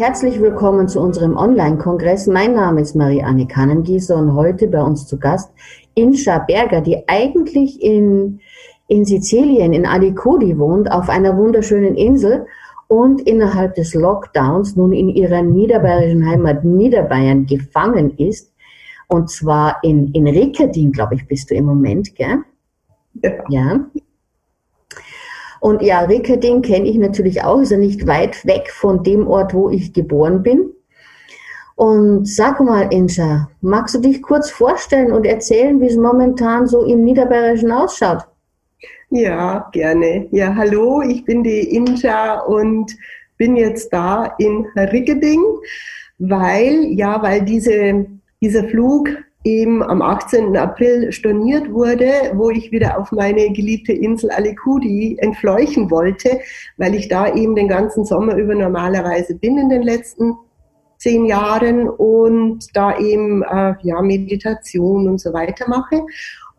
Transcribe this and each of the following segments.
Herzlich willkommen zu unserem Online-Kongress. Mein Name ist Marie-Anne Kannengießer und heute bei uns zu Gast Inscha Berger, die eigentlich in, in Sizilien, in Alicudi wohnt, auf einer wunderschönen Insel und innerhalb des Lockdowns nun in ihrer niederbayerischen Heimat Niederbayern gefangen ist. Und zwar in, in Rickerding, glaube ich, bist du im Moment, gell? Ja. ja. Und ja, Rickerding kenne ich natürlich auch, ist ja nicht weit weg von dem Ort, wo ich geboren bin. Und sag mal, Inscha, magst du dich kurz vorstellen und erzählen, wie es momentan so im Niederbayerischen ausschaut? Ja, gerne. Ja, hallo, ich bin die Inscha und bin jetzt da in Rickerding, weil, ja, weil diese, dieser Flug eben am 18. April storniert wurde, wo ich wieder auf meine geliebte Insel Alicudi entfleuchen wollte, weil ich da eben den ganzen Sommer über normalerweise bin in den letzten zehn Jahren und da eben äh, ja Meditation und so weiter mache.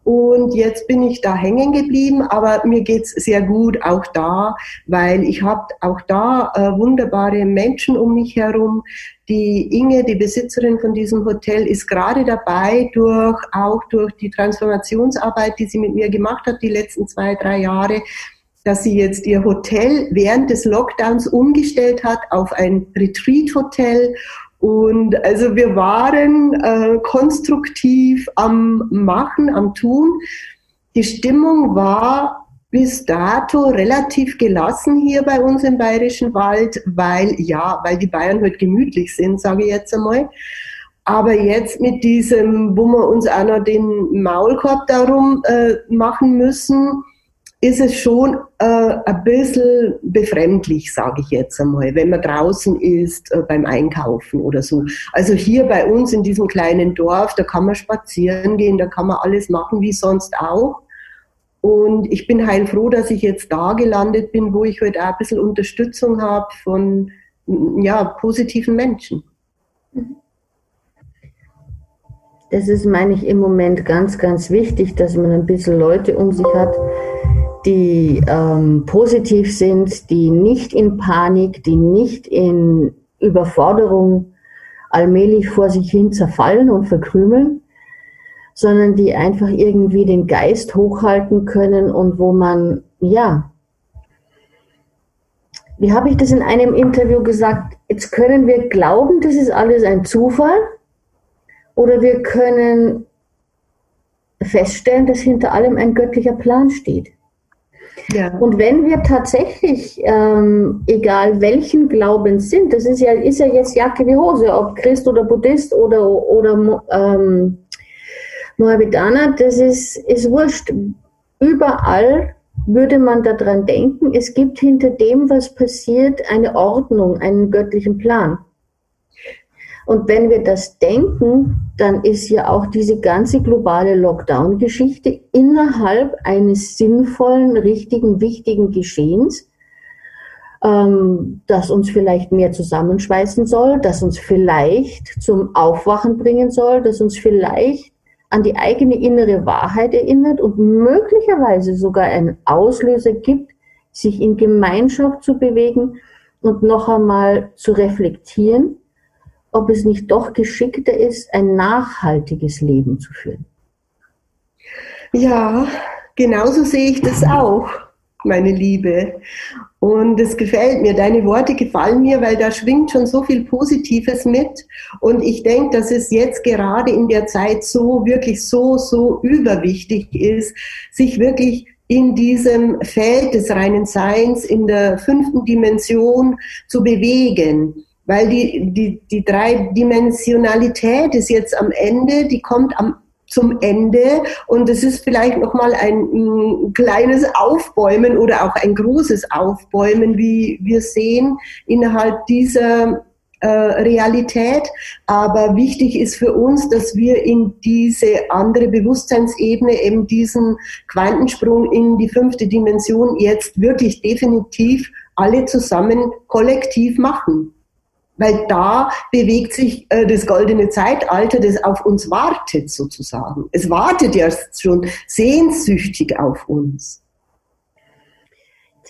Und jetzt bin ich da hängen geblieben, aber mir geht's sehr gut auch da, weil ich habe auch da äh, wunderbare Menschen um mich herum. Die Inge, die Besitzerin von diesem Hotel, ist gerade dabei, durch auch durch die Transformationsarbeit, die sie mit mir gemacht hat, die letzten zwei, drei Jahre, dass sie jetzt ihr Hotel während des Lockdowns umgestellt hat auf ein Retreat-Hotel und also wir waren äh, konstruktiv am Machen, am Tun. Die Stimmung war bis dato relativ gelassen hier bei uns im Bayerischen Wald, weil ja, weil die Bayern heute halt gemütlich sind, sage ich jetzt einmal. Aber jetzt mit diesem, wo wir uns auch noch den Maulkorb darum äh, machen müssen, ist es schon äh, ein bisschen befremdlich, sage ich jetzt einmal, wenn man draußen ist äh, beim Einkaufen oder so. Also hier bei uns in diesem kleinen Dorf, da kann man spazieren gehen, da kann man alles machen wie sonst auch. Und ich bin heilfroh, dass ich jetzt da gelandet bin, wo ich heute auch ein bisschen Unterstützung habe von ja, positiven Menschen. Das ist, meine ich, im Moment ganz, ganz wichtig, dass man ein bisschen Leute um sich hat, die ähm, positiv sind, die nicht in Panik, die nicht in Überforderung allmählich vor sich hin zerfallen und verkrümeln, sondern die einfach irgendwie den Geist hochhalten können und wo man, ja, wie habe ich das in einem Interview gesagt, jetzt können wir glauben, das ist alles ein Zufall oder wir können feststellen, dass hinter allem ein göttlicher Plan steht. Ja. Und wenn wir tatsächlich, ähm, egal welchen Glaubens sind, das ist ja, ist ja jetzt Jacke wie Hose, ob Christ oder Buddhist oder, oder ähm, Mohammedaner, das ist, ist wurscht. Überall würde man daran denken, es gibt hinter dem, was passiert, eine Ordnung, einen göttlichen Plan. Und wenn wir das denken, dann ist ja auch diese ganze globale Lockdown-Geschichte innerhalb eines sinnvollen, richtigen, wichtigen Geschehens, ähm, das uns vielleicht mehr zusammenschweißen soll, das uns vielleicht zum Aufwachen bringen soll, das uns vielleicht an die eigene innere Wahrheit erinnert und möglicherweise sogar einen Auslöser gibt, sich in Gemeinschaft zu bewegen und noch einmal zu reflektieren ob es nicht doch geschickter ist, ein nachhaltiges Leben zu führen. Ja, genauso sehe ich das auch, meine Liebe. Und es gefällt mir, deine Worte gefallen mir, weil da schwingt schon so viel Positives mit. Und ich denke, dass es jetzt gerade in der Zeit so, wirklich so, so überwichtig ist, sich wirklich in diesem Feld des reinen Seins, in der fünften Dimension zu bewegen weil die, die, die Dreidimensionalität ist jetzt am Ende, die kommt am, zum Ende und es ist vielleicht nochmal ein, ein kleines Aufbäumen oder auch ein großes Aufbäumen, wie wir sehen, innerhalb dieser äh, Realität. Aber wichtig ist für uns, dass wir in diese andere Bewusstseinsebene, eben diesen Quantensprung in die fünfte Dimension jetzt wirklich definitiv alle zusammen kollektiv machen. Weil da bewegt sich äh, das goldene Zeitalter, das auf uns wartet sozusagen. Es wartet ja schon sehnsüchtig auf uns.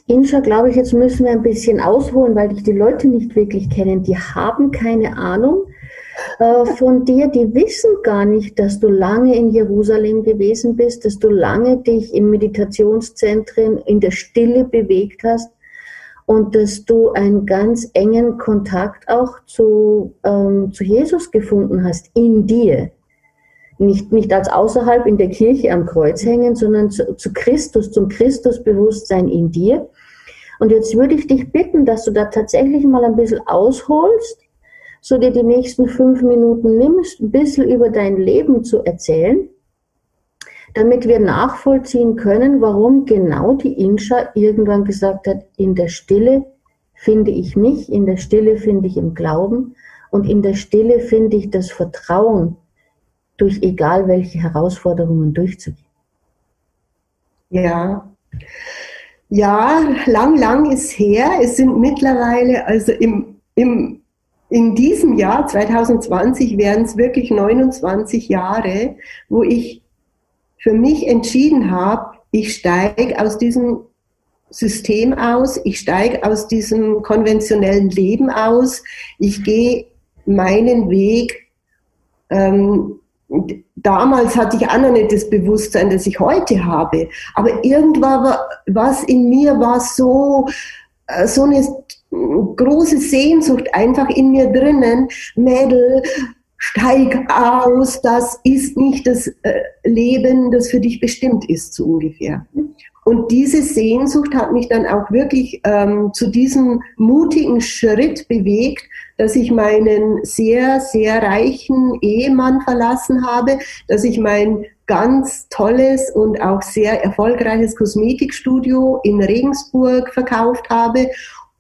Inscha, glaube ich, jetzt müssen wir ein bisschen ausholen, weil dich die Leute nicht wirklich kennen. Die haben keine Ahnung äh, von dir, die wissen gar nicht, dass du lange in Jerusalem gewesen bist, dass du lange dich in Meditationszentren in der Stille bewegt hast und dass du einen ganz engen Kontakt auch zu, ähm, zu Jesus gefunden hast, in dir. Nicht, nicht als außerhalb in der Kirche am Kreuz hängen, sondern zu, zu Christus, zum Christusbewusstsein in dir. Und jetzt würde ich dich bitten, dass du da tatsächlich mal ein bisschen ausholst, so dir die nächsten fünf Minuten nimmst, ein bisschen über dein Leben zu erzählen damit wir nachvollziehen können, warum genau die Inscha irgendwann gesagt hat, in der Stille finde ich mich, in der Stille finde ich im Glauben und in der Stille finde ich das Vertrauen, durch egal welche Herausforderungen durchzugehen. Ja. Ja, lang, lang ist her. Es sind mittlerweile, also im, im, in diesem Jahr 2020 wären es wirklich 29 Jahre, wo ich für mich entschieden habe, ich steige aus diesem System aus, ich steige aus diesem konventionellen Leben aus, ich gehe meinen Weg. Ähm, damals hatte ich auch noch nicht das Bewusstsein, das ich heute habe, aber irgendwann war was in mir war so äh, so eine große Sehnsucht einfach in mir drinnen, Mädel, steig aus, das ist nicht das äh, Leben, das für dich bestimmt ist, so ungefähr. Und diese Sehnsucht hat mich dann auch wirklich ähm, zu diesem mutigen Schritt bewegt, dass ich meinen sehr, sehr reichen Ehemann verlassen habe, dass ich mein ganz tolles und auch sehr erfolgreiches Kosmetikstudio in Regensburg verkauft habe,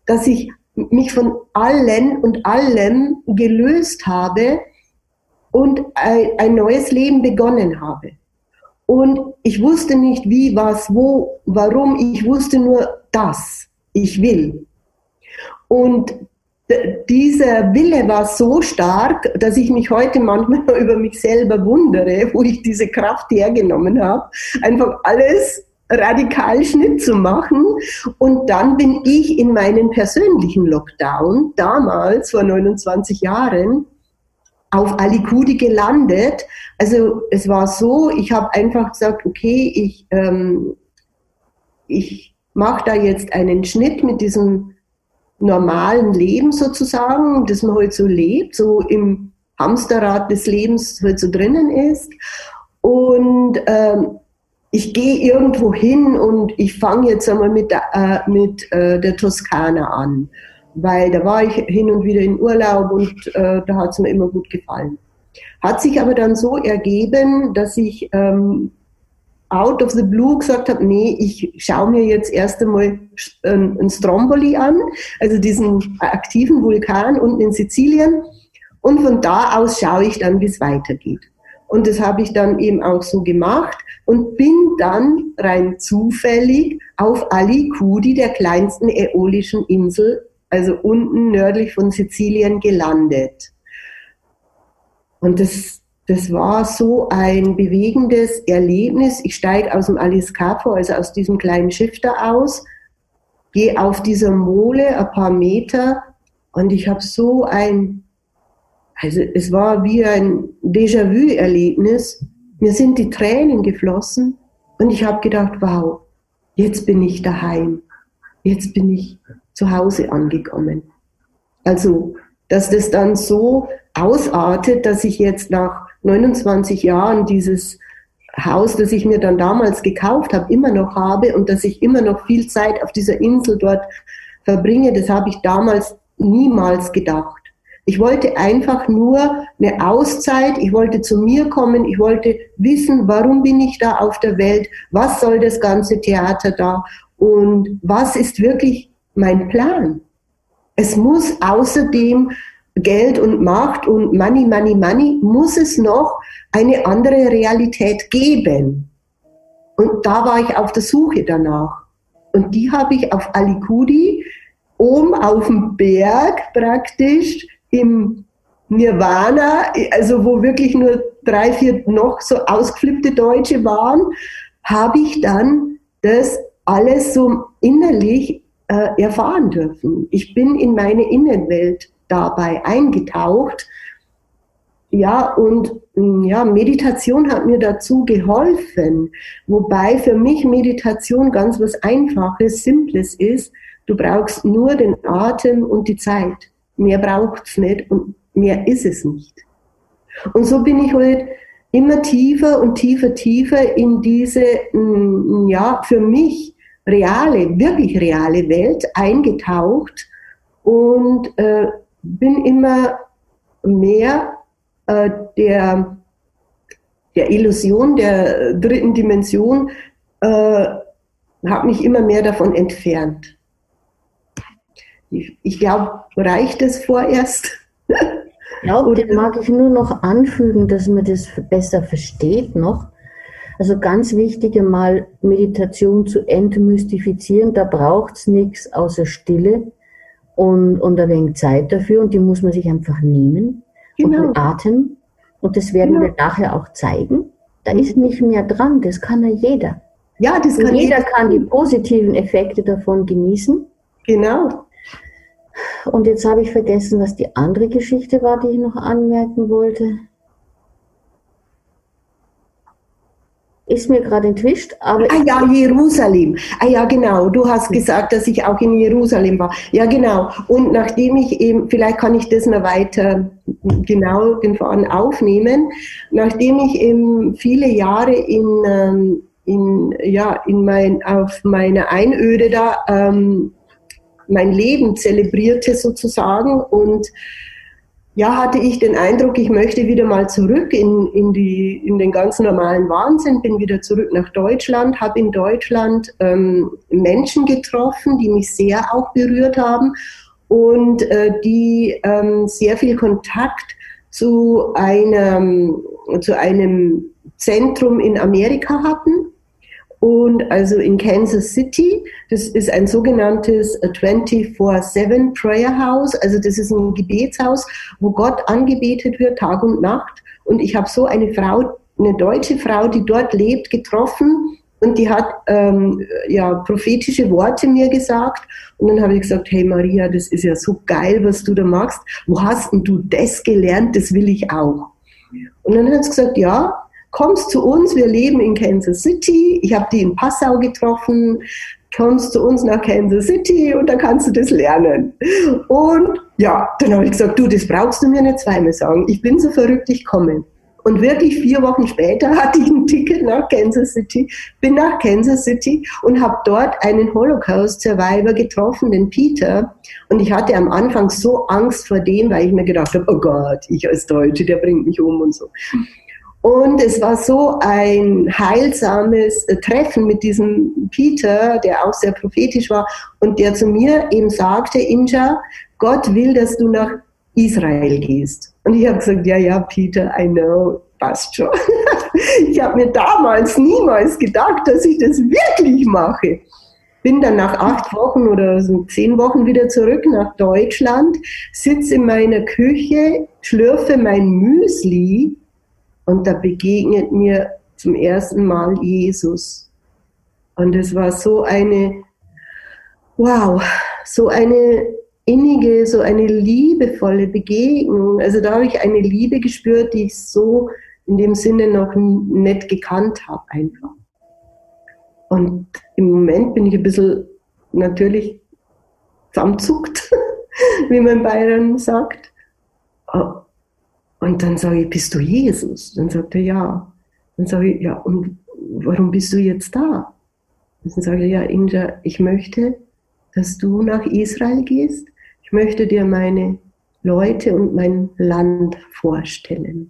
dass ich mich von allen und allem gelöst habe, und ein, ein neues Leben begonnen habe. Und ich wusste nicht wie, was, wo, warum. Ich wusste nur das. Ich will. Und dieser Wille war so stark, dass ich mich heute manchmal über mich selber wundere, wo ich diese Kraft hergenommen habe, einfach alles radikal Schnitt zu machen. Und dann bin ich in meinen persönlichen Lockdown, damals vor 29 Jahren, auf Alicudi gelandet. Also es war so, ich habe einfach gesagt, okay, ich, ähm, ich mache da jetzt einen Schnitt mit diesem normalen Leben sozusagen, das man heute halt so lebt, so im Hamsterrad des Lebens halt so drinnen ist. Und ähm, ich gehe irgendwo hin und ich fange jetzt einmal mit der, äh, mit, äh, der Toskana an weil da war ich hin und wieder in Urlaub und äh, da hat es mir immer gut gefallen. Hat sich aber dann so ergeben, dass ich ähm, out of the blue gesagt habe, nee, ich schaue mir jetzt erst einmal ein, ein Stromboli an, also diesen aktiven Vulkan unten in Sizilien. Und von da aus schaue ich dann, wie es weitergeht. Und das habe ich dann eben auch so gemacht und bin dann rein zufällig auf Alicudi, der kleinsten äolischen Insel also unten nördlich von Sizilien gelandet. Und das, das war so ein bewegendes Erlebnis. Ich steige aus dem Alice also aus diesem kleinen Schiff da aus, gehe auf dieser Mole ein paar Meter und ich habe so ein, also es war wie ein Déjà-vu-Erlebnis. Mir sind die Tränen geflossen und ich habe gedacht, wow, jetzt bin ich daheim. Jetzt bin ich zu Hause angekommen. Also, dass das dann so ausartet, dass ich jetzt nach 29 Jahren dieses Haus, das ich mir dann damals gekauft habe, immer noch habe und dass ich immer noch viel Zeit auf dieser Insel dort verbringe, das habe ich damals niemals gedacht. Ich wollte einfach nur eine Auszeit, ich wollte zu mir kommen, ich wollte wissen, warum bin ich da auf der Welt, was soll das ganze Theater da und was ist wirklich mein Plan. Es muss außerdem Geld und Macht und Money, Money, Money, muss es noch eine andere Realität geben. Und da war ich auf der Suche danach. Und die habe ich auf Alikudi, oben auf dem Berg praktisch, im Nirvana, also wo wirklich nur drei, vier noch so ausgeflippte Deutsche waren, habe ich dann das alles so innerlich äh, erfahren dürfen. Ich bin in meine Innenwelt dabei eingetaucht. Ja, und mm, ja, Meditation hat mir dazu geholfen. Wobei für mich Meditation ganz was Einfaches, Simples ist. Du brauchst nur den Atem und die Zeit. Mehr braucht's nicht und mehr ist es nicht. Und so bin ich heute immer tiefer und tiefer, tiefer in diese, mm, ja, für mich reale, wirklich reale Welt eingetaucht und äh, bin immer mehr äh, der, der Illusion der dritten Dimension, äh, habe mich immer mehr davon entfernt. Ich, ich glaube, reicht es vorerst? Ja, den mag ich nur noch anfügen, dass man das besser versteht noch. Also ganz wichtig einmal Meditation zu entmystifizieren, da braucht es nichts außer Stille und, und ein wenig Zeit dafür und die muss man sich einfach nehmen genau. und Atem. Und das werden genau. wir nachher auch zeigen. Da ist nicht mehr dran, das kann ja jeder. Ja, das kann jeder. Jeder kann die positiven Effekte davon genießen. Genau. Und jetzt habe ich vergessen, was die andere Geschichte war, die ich noch anmerken wollte. Ist mir gerade entwischt. Aber ah ja, Jerusalem. Ah ja, genau. Du hast gesagt, dass ich auch in Jerusalem war. Ja, genau. Und nachdem ich eben, vielleicht kann ich das noch weiter genau den Faden aufnehmen, nachdem ich eben viele Jahre in, ähm, in, ja, in mein, auf meiner Einöde da ähm, mein Leben zelebrierte sozusagen und ja, hatte ich den Eindruck, ich möchte wieder mal zurück in, in, die, in den ganz normalen Wahnsinn, bin wieder zurück nach Deutschland, habe in Deutschland ähm, Menschen getroffen, die mich sehr auch berührt haben und äh, die ähm, sehr viel Kontakt zu einem, zu einem Zentrum in Amerika hatten und also in Kansas City, das ist ein sogenanntes 24-7 Prayer House, also das ist ein Gebetshaus, wo Gott angebetet wird, Tag und Nacht. Und ich habe so eine Frau, eine deutsche Frau, die dort lebt, getroffen und die hat ähm, ja prophetische Worte mir gesagt. Und dann habe ich gesagt, hey Maria, das ist ja so geil, was du da machst. Wo hast denn du das gelernt? Das will ich auch. Und dann hat sie gesagt, ja, kommst zu uns, wir leben in Kansas City, ich habe die in Passau getroffen, kommst zu uns nach Kansas City und dann kannst du das lernen. Und ja, dann habe ich gesagt, du, das brauchst du mir nicht zweimal sagen. Ich bin so verrückt, ich komme. Und wirklich vier Wochen später hatte ich ein Ticket nach Kansas City, bin nach Kansas City und habe dort einen Holocaust-Survivor getroffen, den Peter. Und ich hatte am Anfang so Angst vor dem, weil ich mir gedacht habe, oh Gott, ich als Deutsche, der bringt mich um und so. Und es war so ein heilsames äh, Treffen mit diesem Peter, der auch sehr prophetisch war und der zu mir eben sagte, Inja, Gott will, dass du nach Israel gehst. Und ich habe gesagt, ja, ja, Peter, I know, passt schon. ich habe mir damals niemals gedacht, dass ich das wirklich mache. Bin dann nach acht Wochen oder so zehn Wochen wieder zurück nach Deutschland, sitze in meiner Küche, schlürfe mein Müsli und da begegnet mir zum ersten Mal Jesus. Und es war so eine, wow, so eine innige, so eine liebevolle Begegnung. Also da habe ich eine Liebe gespürt, die ich so in dem Sinne noch nicht gekannt habe einfach. Und im Moment bin ich ein bisschen natürlich zusammenzuckt, wie man Bayern sagt. Und dann sage ich, bist du Jesus? Dann sagt er, ja. Dann sage ich, ja, und warum bist du jetzt da? Dann sage ich, ja, Inja, ich möchte, dass du nach Israel gehst. Ich möchte dir meine Leute und mein Land vorstellen.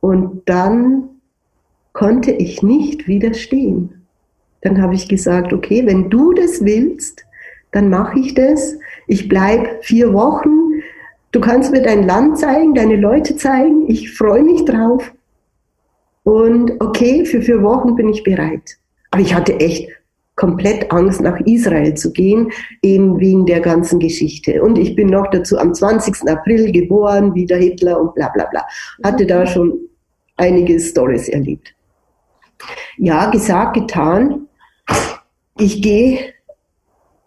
Und dann konnte ich nicht widerstehen. Dann habe ich gesagt, okay, wenn du das willst, dann mache ich das. Ich bleibe vier Wochen. Du kannst mir dein Land zeigen, deine Leute zeigen. Ich freue mich drauf. Und okay, für vier Wochen bin ich bereit. Aber ich hatte echt komplett Angst, nach Israel zu gehen, eben wegen der ganzen Geschichte. Und ich bin noch dazu am 20. April geboren, wie der Hitler und bla bla bla. Hatte da schon einige Stories erlebt. Ja, gesagt, getan. Ich gehe,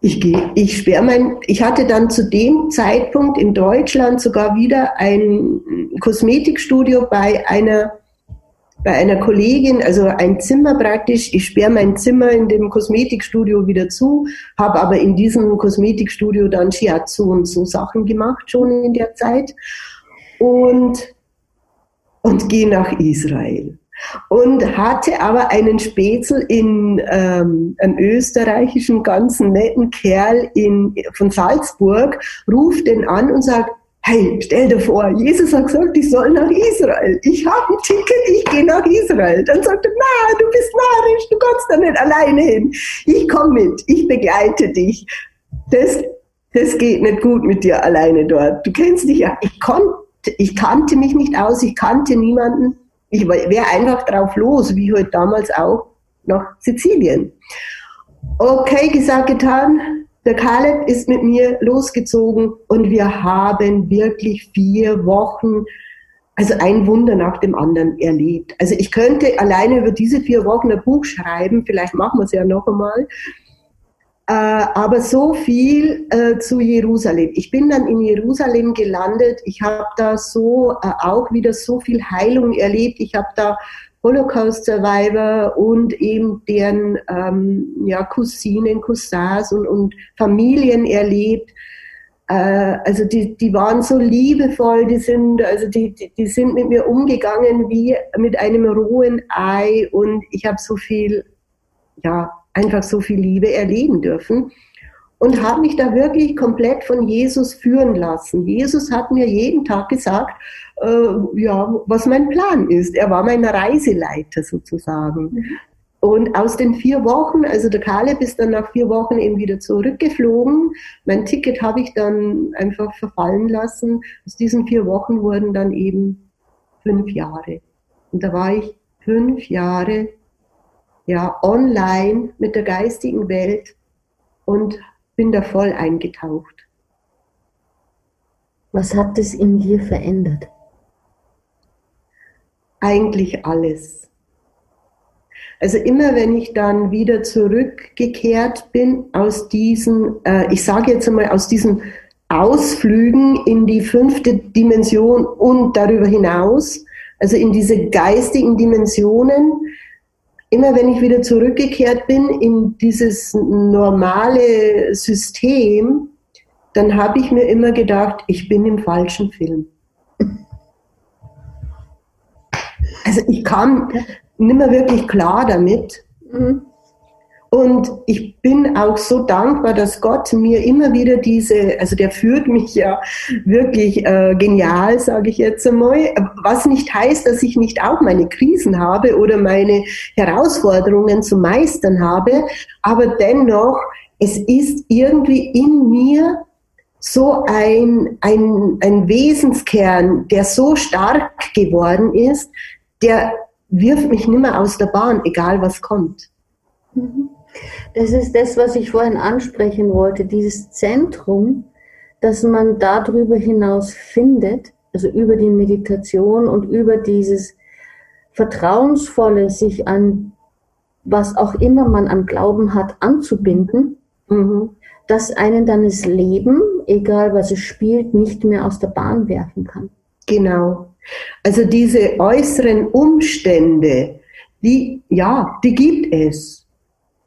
ich gehe, ich sperre mein, ich hatte dann zu dem Zeitpunkt in Deutschland sogar wieder ein Kosmetikstudio bei einer bei einer Kollegin, also ein Zimmer praktisch. Ich sperre mein Zimmer in dem Kosmetikstudio wieder zu, habe aber in diesem Kosmetikstudio dann Shiatsu und so Sachen gemacht schon in der Zeit und und gehe nach Israel und hatte aber einen Spätzl in ähm, einem österreichischen ganzen netten Kerl in, von Salzburg, ruft den an und sagt, hey, stell dir vor, Jesus hat gesagt, ich soll nach Israel. Ich habe ein Ticket, ich gehe nach Israel. Dann sagt er, na, du bist narrisch, du kannst da nicht alleine hin. Ich komme mit, ich begleite dich. Das, das geht nicht gut mit dir alleine dort. Du kennst dich ja. Ich konnte, ich kannte mich nicht aus, ich kannte niemanden. Ich wäre einfach drauf los, wie heute damals auch nach Sizilien. Okay, gesagt, getan der Kaleb ist mit mir losgezogen und wir haben wirklich vier Wochen, also ein Wunder nach dem anderen erlebt. Also ich könnte alleine über diese vier Wochen ein Buch schreiben, vielleicht machen wir es ja noch einmal. Äh, aber so viel äh, zu Jerusalem. Ich bin dann in Jerusalem gelandet. Ich habe da so äh, auch wieder so viel Heilung erlebt. Ich habe da Holocaust-Survivor und eben deren ähm, ja, Cousinen, Cousins und, und Familien erlebt. Äh, also die, die waren so liebevoll, die sind, also die, die, die sind mit mir umgegangen wie mit einem rohen Ei und ich habe so viel, ja, einfach so viel Liebe erleben dürfen und habe mich da wirklich komplett von Jesus führen lassen. Jesus hat mir jeden Tag gesagt, äh, ja, was mein Plan ist. Er war mein Reiseleiter sozusagen. Und aus den vier Wochen, also der Kaleb ist dann nach vier Wochen eben wieder zurückgeflogen. Mein Ticket habe ich dann einfach verfallen lassen. Aus diesen vier Wochen wurden dann eben fünf Jahre. Und da war ich fünf Jahre ja online mit der geistigen Welt und bin da voll eingetaucht. Was hat es in dir verändert? Eigentlich alles. Also immer wenn ich dann wieder zurückgekehrt bin aus diesen, äh, ich sage jetzt einmal aus diesen Ausflügen in die fünfte Dimension und darüber hinaus, also in diese geistigen Dimensionen, immer wenn ich wieder zurückgekehrt bin in dieses normale System, dann habe ich mir immer gedacht, ich bin im falschen Film. Also ich kam nicht mehr wirklich klar damit. Mhm. Und ich bin auch so dankbar, dass Gott mir immer wieder diese, also der führt mich ja wirklich äh, genial, sage ich jetzt einmal, was nicht heißt, dass ich nicht auch meine Krisen habe oder meine Herausforderungen zu meistern habe, aber dennoch, es ist irgendwie in mir so ein, ein, ein Wesenskern, der so stark geworden ist, der wirft mich nimmer aus der Bahn, egal was kommt. Mhm. Das ist das, was ich vorhin ansprechen wollte, dieses Zentrum, dass man darüber hinaus findet, also über die Meditation und über dieses vertrauensvolle, sich an was auch immer man an Glauben hat, anzubinden, mhm. dass einen dann das Leben, egal was es spielt, nicht mehr aus der Bahn werfen kann. Genau. Also diese äußeren Umstände, die, ja, die gibt es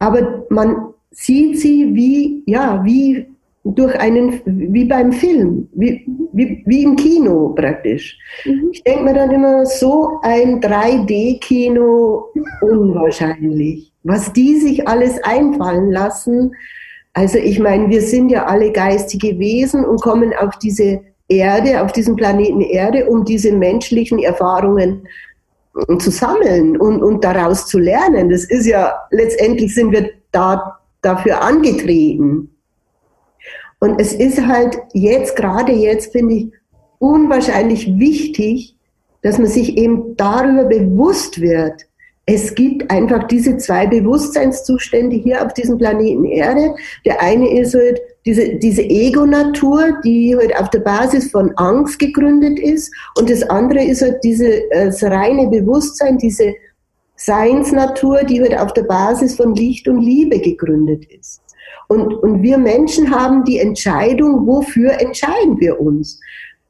aber man sieht sie wie, ja, wie durch einen, wie beim Film, wie, wie, wie im Kino praktisch. Mhm. Ich denke mir dann immer, so ein 3D-Kino, unwahrscheinlich. Was die sich alles einfallen lassen. Also ich meine, wir sind ja alle geistige Wesen und kommen auf diese Erde, auf diesen Planeten Erde, um diese menschlichen Erfahrungen zu sammeln und, und daraus zu lernen. Das ist ja, letztendlich sind wir da dafür angetreten. Und es ist halt jetzt, gerade jetzt, finde ich, unwahrscheinlich wichtig, dass man sich eben darüber bewusst wird, es gibt einfach diese zwei Bewusstseinszustände hier auf diesem Planeten Erde. Der eine ist halt diese, diese Ego-Natur, die halt auf der Basis von Angst gegründet ist. Und das andere ist halt diese, äh, reine Bewusstsein, diese Seinsnatur, die halt auf der Basis von Licht und Liebe gegründet ist. Und, und wir Menschen haben die Entscheidung, wofür entscheiden wir uns.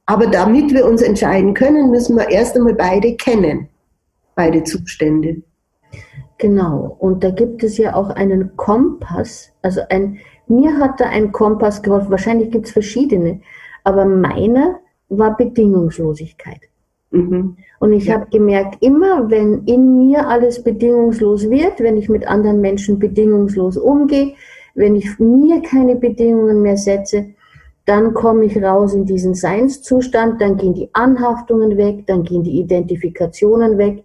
Aber damit wir uns entscheiden können, müssen wir erst einmal beide kennen beide Zustände. Genau, und da gibt es ja auch einen Kompass, also ein, mir hat da ein Kompass geholfen, wahrscheinlich gibt es verschiedene, aber meiner war Bedingungslosigkeit. Mhm. Und ich ja. habe gemerkt, immer wenn in mir alles bedingungslos wird, wenn ich mit anderen Menschen bedingungslos umgehe, wenn ich mir keine Bedingungen mehr setze, dann komme ich raus in diesen Seinszustand, dann gehen die Anhaftungen weg, dann gehen die Identifikationen weg,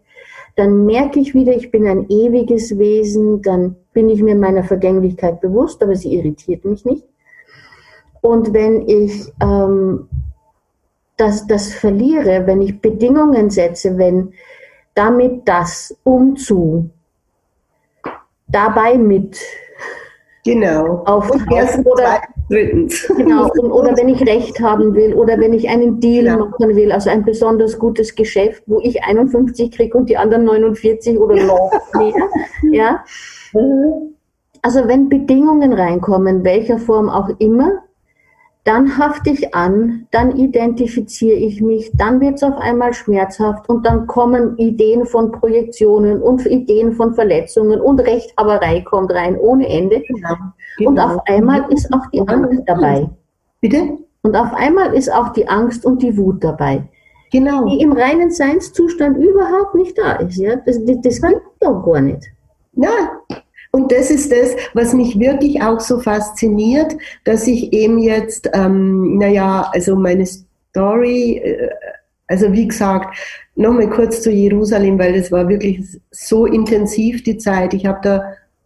dann merke ich wieder, ich bin ein ewiges Wesen, dann bin ich mir meiner Vergänglichkeit bewusst, aber sie irritiert mich nicht. Und wenn ich ähm, das, das verliere, wenn ich Bedingungen setze, wenn damit das umzu, dabei mit, Genau. Auf oder, drittens. Genau. Und, oder wenn ich Recht haben will oder wenn ich einen Deal ja. machen will, also ein besonders gutes Geschäft, wo ich 51 kriege und die anderen 49 oder noch mehr. ja. Also wenn Bedingungen reinkommen, welcher Form auch immer, dann hafte ich an, dann identifiziere ich mich, dann wird es auf einmal schmerzhaft und dann kommen Ideen von Projektionen und Ideen von Verletzungen und Rechthaberei kommt rein ohne Ende. Genau. Genau. Und auf einmal ist auch die Angst dabei. Bitte? Und auf einmal ist auch die Angst und die Wut dabei. Genau. Die im reinen Seinszustand überhaupt nicht da ist. Ja? Das, das, das gibt doch gar nicht. Ja, und das ist das, was mich wirklich auch so fasziniert, dass ich eben jetzt, ähm, naja, also meine Story, äh, also wie gesagt, nochmal kurz zu Jerusalem, weil das war wirklich so intensiv die Zeit. Ich habe da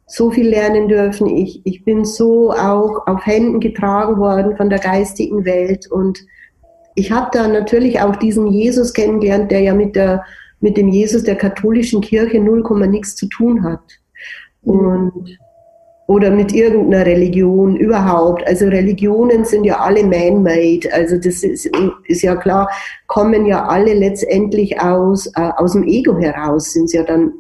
so viel lernen dürfen. Ich, ich bin so auch auf Händen getragen worden von der geistigen Welt und ich habe da natürlich auch diesen Jesus kennengelernt, der ja mit der mit dem Jesus der katholischen Kirche 0, nichts zu tun hat und oder mit irgendeiner Religion überhaupt. Also Religionen sind ja alle man-made. Also das ist, ist ja klar, kommen ja alle letztendlich aus, äh, aus dem Ego heraus, sind ja dann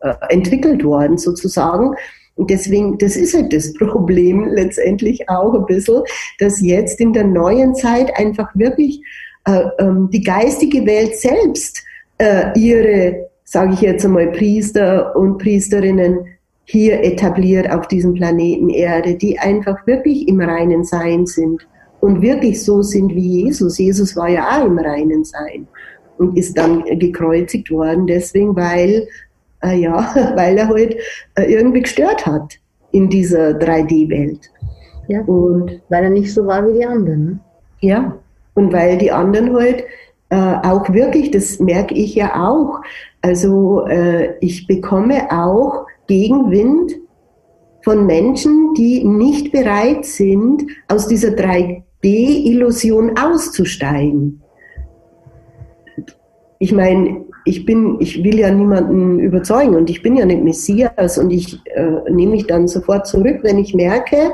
äh, entwickelt worden sozusagen. Und deswegen, das ist halt das Problem letztendlich auch ein bisschen, dass jetzt in der neuen Zeit einfach wirklich äh, ähm, die geistige Welt selbst äh, ihre, sage ich jetzt einmal, Priester und Priesterinnen hier etabliert auf diesem Planeten Erde, die einfach wirklich im reinen Sein sind und wirklich so sind wie Jesus. Jesus war ja auch im reinen Sein und ist dann gekreuzigt worden, deswegen, weil, äh, ja, weil er halt äh, irgendwie gestört hat in dieser 3D-Welt. Ja, und weil er nicht so war wie die anderen. Ne? Ja, und weil die anderen halt äh, auch wirklich, das merke ich ja auch, also äh, ich bekomme auch Gegenwind von Menschen, die nicht bereit sind, aus dieser 3D-Illusion auszusteigen. Ich meine, ich bin, ich will ja niemanden überzeugen und ich bin ja nicht Messias und ich äh, nehme mich dann sofort zurück, wenn ich merke,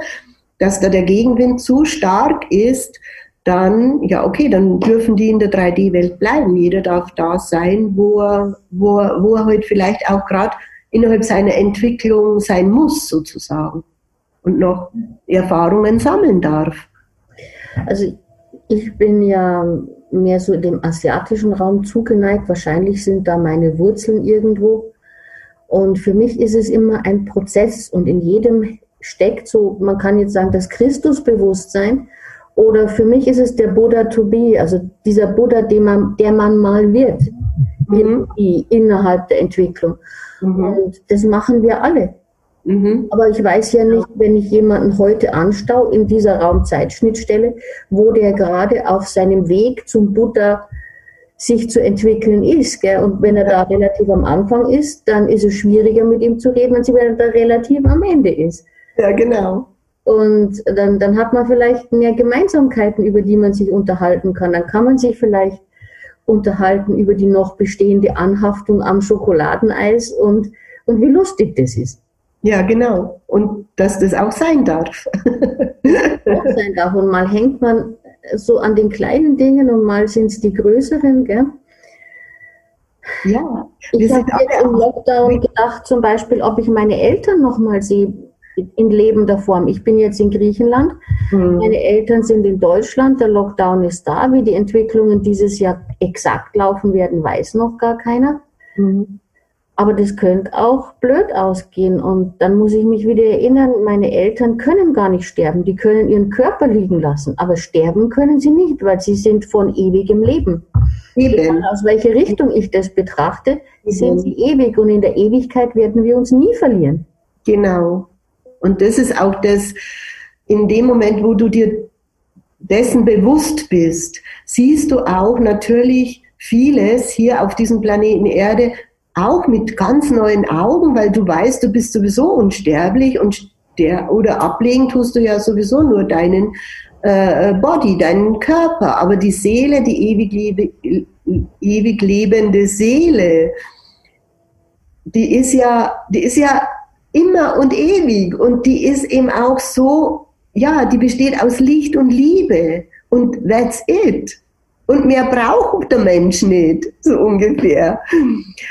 dass da der Gegenwind zu stark ist, dann, ja, okay, dann dürfen die in der 3D-Welt bleiben. Jeder darf da sein, wo er, wo er, wo er halt vielleicht auch gerade innerhalb seiner Entwicklung sein muss, sozusagen, und noch Erfahrungen sammeln darf. Also ich bin ja mehr so dem asiatischen Raum zugeneigt. Wahrscheinlich sind da meine Wurzeln irgendwo. Und für mich ist es immer ein Prozess und in jedem steckt so, man kann jetzt sagen, das Christusbewusstsein. Oder für mich ist es der Buddha to be, also dieser Buddha, man, der man mal wird, mhm. innerhalb der Entwicklung. Mhm. Und das machen wir alle. Mhm. Aber ich weiß ja nicht, wenn ich jemanden heute anstau in dieser Raumzeitschnittstelle, wo der gerade auf seinem Weg zum Buddha sich zu entwickeln ist. Gell? Und wenn er da relativ am Anfang ist, dann ist es schwieriger mit ihm zu reden, als wenn er da relativ am Ende ist. Ja, genau. Und dann, dann hat man vielleicht mehr Gemeinsamkeiten, über die man sich unterhalten kann. Dann kann man sich vielleicht unterhalten über die noch bestehende Anhaftung am Schokoladeneis und, und wie lustig das ist. Ja, genau. Und dass das auch sein darf. auch sein darf. Und mal hängt man so an den kleinen Dingen und mal sind es die größeren, gell? Ja. Ich habe jetzt im Lockdown gedacht, zum Beispiel, ob ich meine Eltern nochmal sehe in lebender Form. Ich bin jetzt in Griechenland, mhm. meine Eltern sind in Deutschland, der Lockdown ist da. Wie die Entwicklungen dieses Jahr exakt laufen werden, weiß noch gar keiner. Mhm. Aber das könnte auch blöd ausgehen. Und dann muss ich mich wieder erinnern, meine Eltern können gar nicht sterben. Die können ihren Körper liegen lassen. Aber sterben können sie nicht, weil sie sind von ewigem Leben. Eben. aus welcher Richtung ich das betrachte, sind sie ewig. Und in der Ewigkeit werden wir uns nie verlieren. Genau. Und das ist auch das, in dem Moment, wo du dir dessen bewusst bist, siehst du auch natürlich vieles hier auf diesem Planeten Erde auch mit ganz neuen Augen, weil du weißt, du bist sowieso unsterblich und der, oder ablegen tust du ja sowieso nur deinen äh, Body, deinen Körper, aber die Seele, die ewig, lebe, ewig lebende Seele, die ist ja, die ist ja immer und ewig und die ist eben auch so, ja, die besteht aus Licht und Liebe und that's it. Und mehr braucht der Mensch nicht, so ungefähr.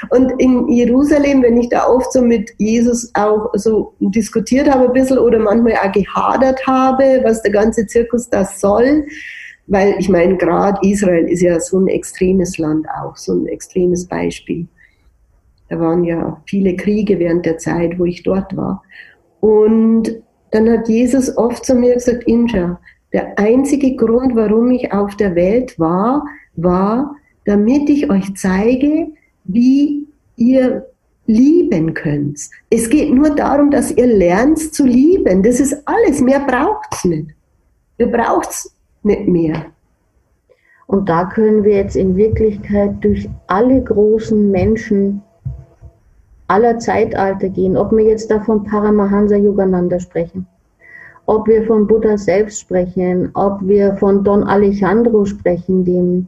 Und in Jerusalem, wenn ich da oft so mit Jesus auch so diskutiert habe ein bisschen oder manchmal auch gehadert habe, was der ganze Zirkus das soll, weil ich meine, gerade Israel ist ja so ein extremes Land auch, so ein extremes Beispiel. Da waren ja viele Kriege während der Zeit, wo ich dort war. Und dann hat Jesus oft zu mir gesagt, Inja, der einzige Grund, warum ich auf der Welt war, war, damit ich euch zeige, wie ihr lieben könnt. Es geht nur darum, dass ihr lernt zu lieben. Das ist alles. Mehr braucht's nicht. Ihr braucht's nicht mehr. Und da können wir jetzt in Wirklichkeit durch alle großen Menschen aller Zeitalter gehen, ob wir jetzt da von Paramahansa Yogananda sprechen, ob wir von Buddha selbst sprechen, ob wir von Don Alejandro sprechen, dem,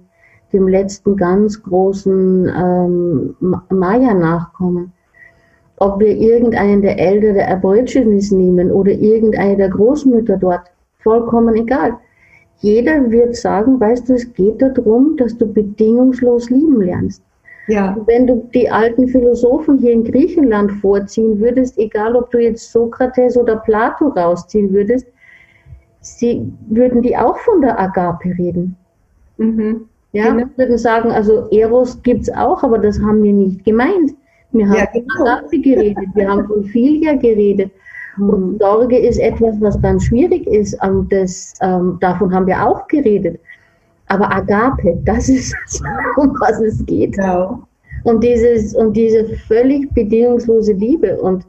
dem letzten ganz großen ähm, Maya-Nachkommen, ob wir irgendeinen der Eltern der Aborigines nehmen oder irgendeine der Großmütter dort, vollkommen egal. Jeder wird sagen, weißt du, es geht darum, dass du bedingungslos lieben lernst. Ja. Wenn du die alten Philosophen hier in Griechenland vorziehen würdest, egal ob du jetzt Sokrates oder Plato rausziehen würdest, sie würden die auch von der Agape reden. Mhm. Ja, genau. würden sagen, also Eros gibt es auch, aber das haben wir nicht gemeint. Wir haben ja, genau. von Agape geredet, wir haben von Philia geredet. Mhm. Und Sorge ist etwas, was ganz schwierig ist. Und das, ähm, davon haben wir auch geredet. Aber Agape, das ist um was es geht. Genau. Und, dieses, und diese völlig bedingungslose Liebe. Und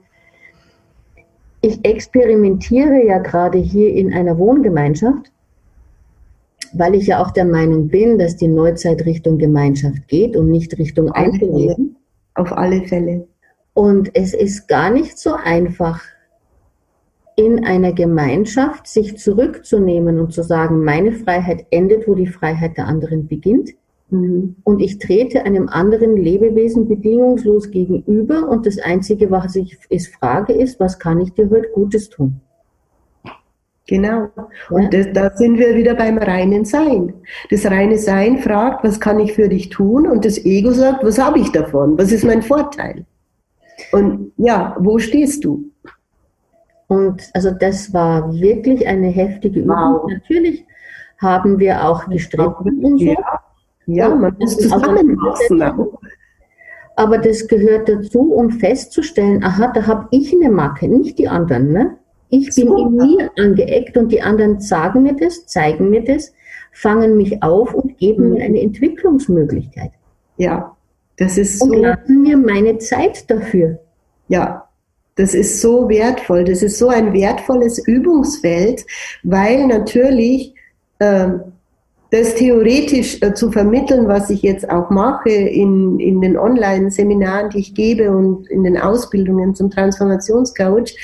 ich experimentiere ja gerade hier in einer Wohngemeinschaft, weil ich ja auch der Meinung bin, dass die Neuzeit Richtung Gemeinschaft geht und nicht Richtung Einzelleben. Auf alle Fälle. Und es ist gar nicht so einfach, in einer Gemeinschaft sich zurückzunehmen und zu sagen, meine Freiheit endet, wo die Freiheit der anderen beginnt. Mhm. Und ich trete einem anderen Lebewesen bedingungslos gegenüber und das Einzige, was ich es frage, ist, was kann ich dir heute Gutes tun? Genau. Und das, da sind wir wieder beim reinen Sein. Das reine Sein fragt, was kann ich für dich tun? Und das Ego sagt, was habe ich davon? Was ist mein Vorteil? Und ja, wo stehst du? Und also das war wirklich eine heftige Übung. Wow. Natürlich haben wir auch gestritten und so. Ja, ja man muss zusammenwachsen. Aber das gehört dazu, um festzustellen, aha, da habe ich eine Macke, nicht die anderen. Ne? Ich bin so. in mir angeeckt und die anderen sagen mir das, zeigen mir das, fangen mich auf und geben mhm. mir eine Entwicklungsmöglichkeit. Ja, das ist und so. Und lassen mir meine Zeit dafür. Ja, das ist so wertvoll. Das ist so ein wertvolles Übungsfeld, weil natürlich ähm, das theoretisch äh, zu vermitteln, was ich jetzt auch mache in, in den Online-Seminaren, die ich gebe und in den Ausbildungen zum Transformationscoach,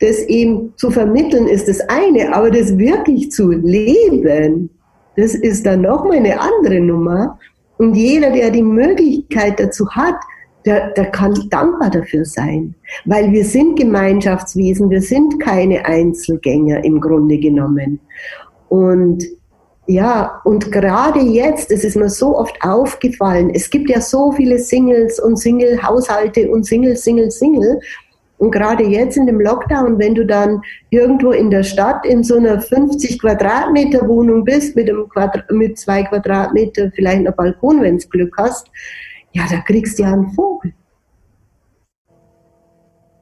das eben zu vermitteln ist das eine, aber das wirklich zu leben, das ist dann nochmal eine andere Nummer. Und jeder, der die Möglichkeit dazu hat, der, der kann dankbar dafür sein, weil wir sind Gemeinschaftswesen, wir sind keine Einzelgänger im Grunde genommen. Und ja, und gerade jetzt, es ist mir so oft aufgefallen, es gibt ja so viele Singles und Single-Haushalte und Single, Single, Single. Und gerade jetzt in dem Lockdown, wenn du dann irgendwo in der Stadt in so einer 50 Quadratmeter Wohnung bist, mit, einem Quadra mit zwei Quadratmeter, vielleicht ein Balkon, wenn du Glück hast, ja, da kriegst du ja einen Vogel.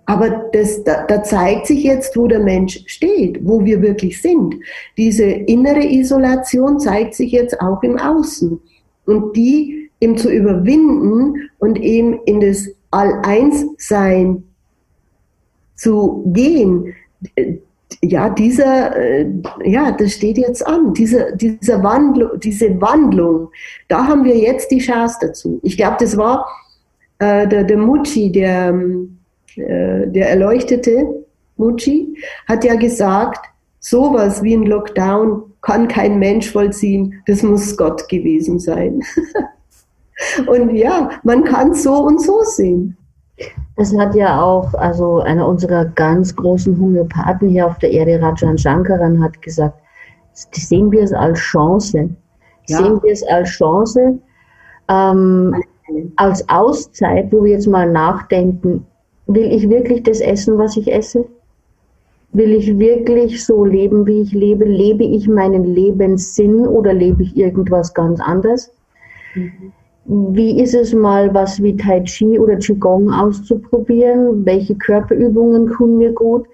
Aber das, da, da zeigt sich jetzt, wo der Mensch steht, wo wir wirklich sind. Diese innere Isolation zeigt sich jetzt auch im Außen. Und die eben zu überwinden und eben in das All-Eins-Sein zu gehen, ja, dieser, äh, ja, das steht jetzt an, diese, diese, Wandlung, diese Wandlung, da haben wir jetzt die Chance dazu. Ich glaube, das war äh, der, der Mucci, der, äh, der erleuchtete Mucci, hat ja gesagt, sowas wie ein Lockdown kann kein Mensch vollziehen, das muss Gott gewesen sein. und ja, man kann so und so sehen. Das hat ja auch, also einer unserer ganz großen Homöopathen hier auf der Erde, Rajan Shankaran, hat gesagt, sehen wir es als Chance. Ja. Sehen wir es als Chance, ähm, als Auszeit, wo wir jetzt mal nachdenken, will ich wirklich das essen, was ich esse? Will ich wirklich so leben, wie ich lebe? Lebe ich meinen Lebenssinn oder lebe ich irgendwas ganz anderes? Mhm. Wie ist es mal, was wie Tai Chi oder Qigong auszuprobieren? Welche Körperübungen tun mir gut?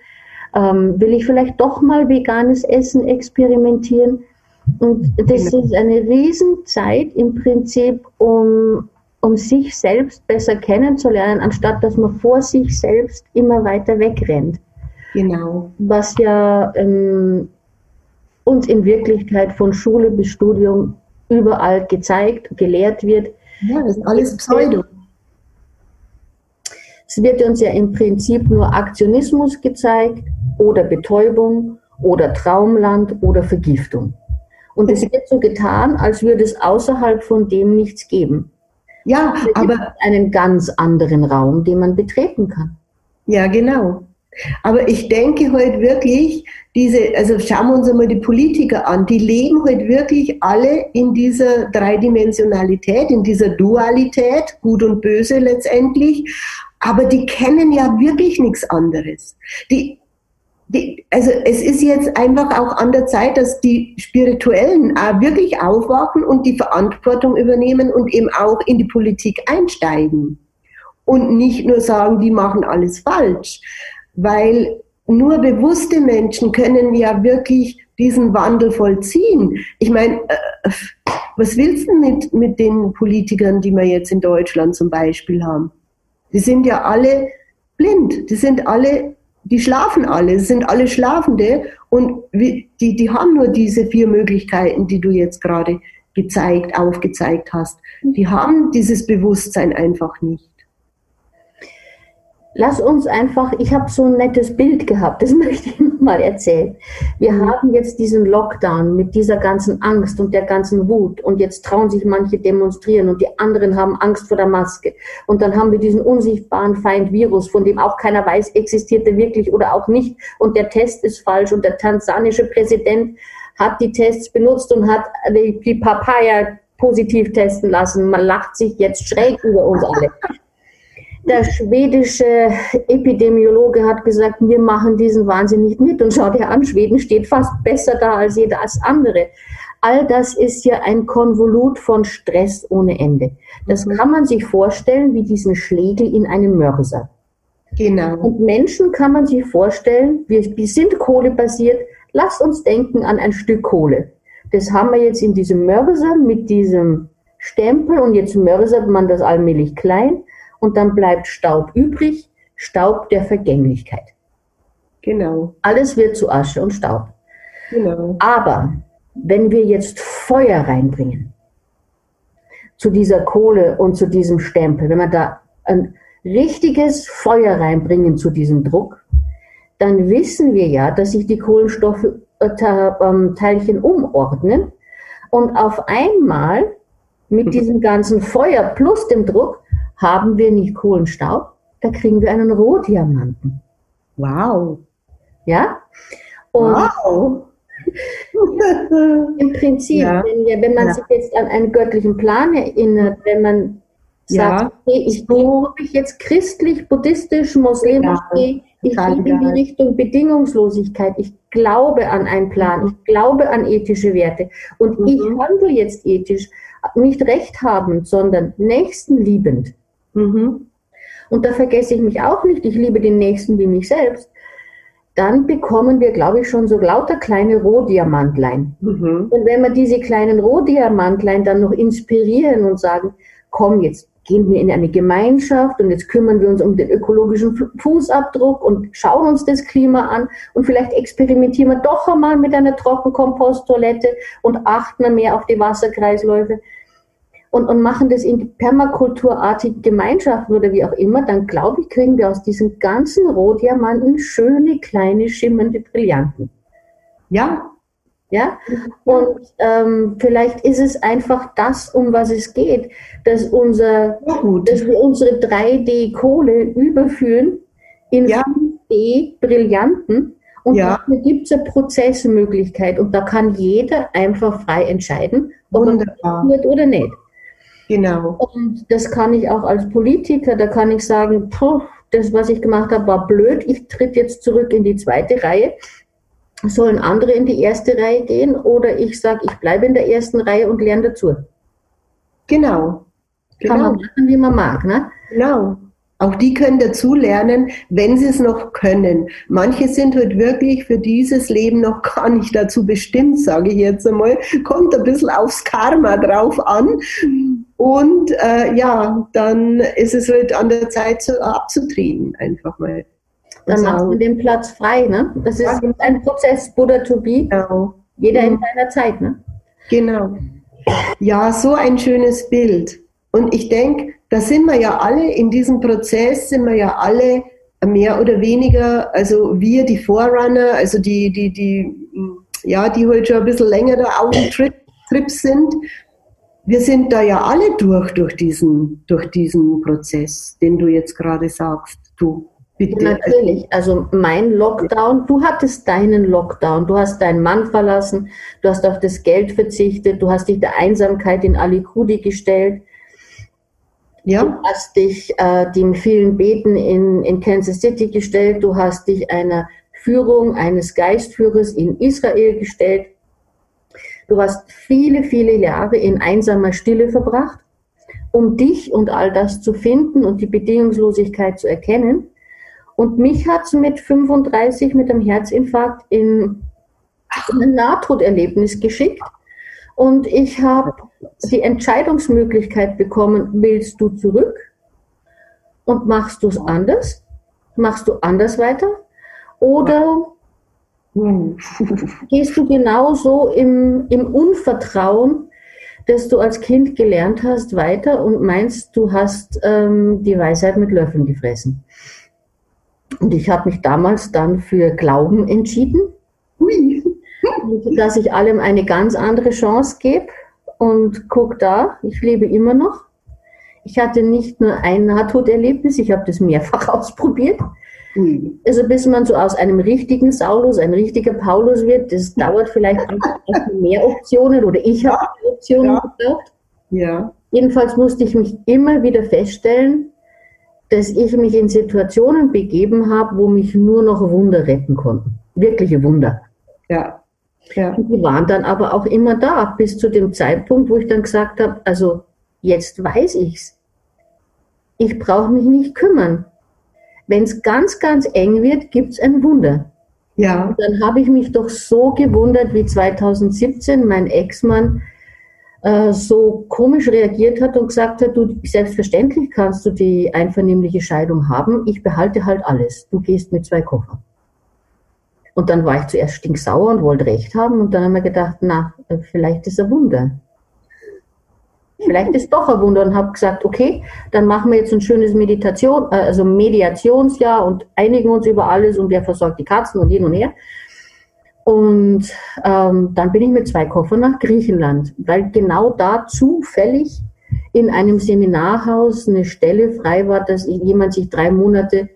Ähm, will ich vielleicht doch mal veganes Essen experimentieren? Und das ist eine Riesenzeit im Prinzip, um, um sich selbst besser kennenzulernen, anstatt dass man vor sich selbst immer weiter wegrennt. Genau. Was ja ähm, uns in Wirklichkeit von Schule bis Studium überall gezeigt, gelehrt wird, ja, das ist alles Pseudo. Es wird uns ja im Prinzip nur Aktionismus gezeigt oder Betäubung oder Traumland oder Vergiftung. Und es wird so getan, als würde es außerhalb von dem nichts geben. Ja, es aber einen ganz anderen Raum, den man betreten kann. Ja, genau. Aber ich denke heute wirklich, diese, also schauen wir uns einmal die Politiker an, die leben heute wirklich alle in dieser Dreidimensionalität, in dieser Dualität, gut und böse letztendlich, aber die kennen ja wirklich nichts anderes. Die, die, also es ist jetzt einfach auch an der Zeit, dass die Spirituellen auch wirklich aufwachen und die Verantwortung übernehmen und eben auch in die Politik einsteigen. Und nicht nur sagen, die machen alles falsch weil nur bewusste Menschen können ja wirklich diesen Wandel vollziehen. Ich meine, äh, was willst du mit, mit den Politikern, die wir jetzt in Deutschland zum Beispiel haben? Die sind ja alle blind, die sind alle, die schlafen alle, die sind alle Schlafende und die, die haben nur diese vier Möglichkeiten, die du jetzt gerade gezeigt, aufgezeigt hast. Die haben dieses Bewusstsein einfach nicht. Lass uns einfach, ich habe so ein nettes Bild gehabt, das möchte ich mal erzählen. Wir mhm. haben jetzt diesen Lockdown mit dieser ganzen Angst und der ganzen Wut und jetzt trauen sich manche demonstrieren und die anderen haben Angst vor der Maske. Und dann haben wir diesen unsichtbaren Feind Virus, von dem auch keiner weiß, existiert er wirklich oder auch nicht und der Test ist falsch und der tansanische Präsident hat die Tests benutzt und hat die Papaya positiv testen lassen. Man lacht sich jetzt schräg über uns alle. Der schwedische Epidemiologe hat gesagt, wir machen diesen Wahnsinn nicht mit. Und schaut ihr an, Schweden steht fast besser da als jeder als andere. All das ist ja ein Konvolut von Stress ohne Ende. Das mhm. kann man sich vorstellen wie diesen Schlegel in einem Mörser. Genau. Und Menschen kann man sich vorstellen, wir, wir sind kohlebasiert. Lasst uns denken an ein Stück Kohle. Das haben wir jetzt in diesem Mörser mit diesem Stempel und jetzt mörsert man das allmählich klein und dann bleibt Staub übrig, Staub der Vergänglichkeit. Genau. Alles wird zu Asche und Staub. Genau. Aber wenn wir jetzt Feuer reinbringen zu dieser Kohle und zu diesem Stempel, wenn wir da ein richtiges Feuer reinbringen zu diesem Druck, dann wissen wir ja, dass sich die Kohlenstoffteilchen umordnen und auf einmal mit diesem ganzen Feuer plus dem Druck haben wir nicht Kohlenstaub, da kriegen wir einen Rohdiamanten. Wow. Ja? Und wow. Im Prinzip, ja. wenn, wenn, man ja. sich jetzt an einen göttlichen Plan erinnert, wenn man sagt, ja. okay, ich gehe, ob ich jetzt christlich, buddhistisch, muslimisch gehe, ich gehe in die Richtung Bedingungslosigkeit. Ich glaube an einen Plan. Ich glaube an ethische Werte. Und mhm. ich handle jetzt ethisch, nicht recht habend, sondern nächstenliebend. Mhm. Und da vergesse ich mich auch nicht. Ich liebe den Nächsten wie mich selbst dann bekommen wir, glaube ich, schon so lauter kleine Rohdiamantlein. Mhm. Und wenn wir diese kleinen Rohdiamantlein dann noch inspirieren und sagen, komm, jetzt gehen wir in eine Gemeinschaft und jetzt kümmern wir uns um den ökologischen Fußabdruck und schauen uns das Klima an und vielleicht experimentieren wir doch einmal mit einer Trockenkomposttoilette und achten mehr auf die Wasserkreisläufe und, und machen das in permakulturartige Gemeinschaften oder wie auch immer, dann glaube ich, kriegen wir aus diesen ganzen Rohdiamanten schöne, kleine, schimmernde Brillanten. Ja. Ja, und ähm, vielleicht ist es einfach das, um was es geht, dass, unser, dass wir unsere 3D-Kohle überführen in ja. 5D-Brillanten und ja. dafür gibt es eine Prozessmöglichkeit und da kann jeder einfach frei entscheiden, ob Wunderbar. er das wird oder nicht. Genau. Und das kann ich auch als Politiker, da kann ich sagen, puh, das, was ich gemacht habe, war blöd, ich tritt jetzt zurück in die zweite Reihe. Sollen andere in die erste Reihe gehen oder ich sage, ich bleibe in der ersten Reihe und lerne dazu. Genau. Kann genau. man machen, wie man mag. Ne? Genau. Auch die können dazulernen, wenn sie es noch können. Manche sind halt wirklich für dieses Leben noch gar nicht dazu bestimmt, sage ich jetzt einmal. Kommt ein bisschen aufs Karma drauf an. Und äh, ja, dann ist es halt an der Zeit so abzutreten, einfach mal. Dann macht man den Platz frei, ne? Das ist ein Prozess, Buddha to be. Genau. Jeder in seiner Zeit, ne? Genau. Ja, so ein schönes Bild. Und ich denke, da sind wir ja alle, in diesem Prozess sind wir ja alle mehr oder weniger, also wir, die Forerunner, also die, die, die, ja, die halt schon ein bisschen länger da auf dem Trip, sind, wir sind da ja alle durch, durch diesen, durch diesen Prozess, den du jetzt gerade sagst. Du, bitte. Natürlich. Also mein Lockdown, du hattest deinen Lockdown, du hast deinen Mann verlassen, du hast auf das Geld verzichtet, du hast dich der Einsamkeit in Alikudi gestellt. Ja. Du hast dich äh, dem vielen Beten in, in Kansas City gestellt, du hast dich einer Führung eines Geistführers in Israel gestellt. Du hast viele, viele Jahre in einsamer Stille verbracht, um dich und all das zu finden und die Bedingungslosigkeit zu erkennen. Und mich hat es mit 35 mit einem Herzinfarkt in ein Nahtoderlebnis geschickt. Und ich habe die Entscheidungsmöglichkeit bekommen, willst du zurück und machst du es anders? Machst du anders weiter? Oder. Gehst du genauso im, im Unvertrauen, das du als Kind gelernt hast, weiter und meinst, du hast ähm, die Weisheit mit Löffeln gefressen? Und ich habe mich damals dann für Glauben entschieden, Ui. Dass ich allem eine ganz andere Chance gebe. Und guck da, ich lebe immer noch. Ich hatte nicht nur ein Nahtoderlebnis, ich habe das mehrfach ausprobiert. Mhm. Also bis man so aus einem richtigen Saulus ein richtiger Paulus wird, das dauert vielleicht mehr Optionen oder ich habe ja. Optionen ja. gebraucht. Ja. Jedenfalls musste ich mich immer wieder feststellen, dass ich mich in Situationen begeben habe, wo mich nur noch Wunder retten konnten. Wirkliche Wunder. Ja. Ja. Und die waren dann aber auch immer da, bis zu dem Zeitpunkt, wo ich dann gesagt habe, also jetzt weiß ich's. Ich brauche mich nicht kümmern. Wenn es ganz, ganz eng wird, gibt es ein Wunder. Ja. Und dann habe ich mich doch so gewundert, wie 2017 mein Ex-Mann äh, so komisch reagiert hat und gesagt hat, du, selbstverständlich kannst du die einvernehmliche Scheidung haben, ich behalte halt alles. Du gehst mit zwei Koffern. Und dann war ich zuerst stinksauer und wollte recht haben und dann haben wir gedacht, na, vielleicht ist ein Wunder. Vielleicht ist doch ein Wunder und habe gesagt, okay, dann machen wir jetzt ein schönes Meditation, äh, also Mediationsjahr und einigen uns über alles und wer versorgt die Katzen und hin und her. Und ähm, dann bin ich mit zwei Koffern nach Griechenland, weil genau da zufällig in einem Seminarhaus eine Stelle frei war, dass jemand sich drei Monate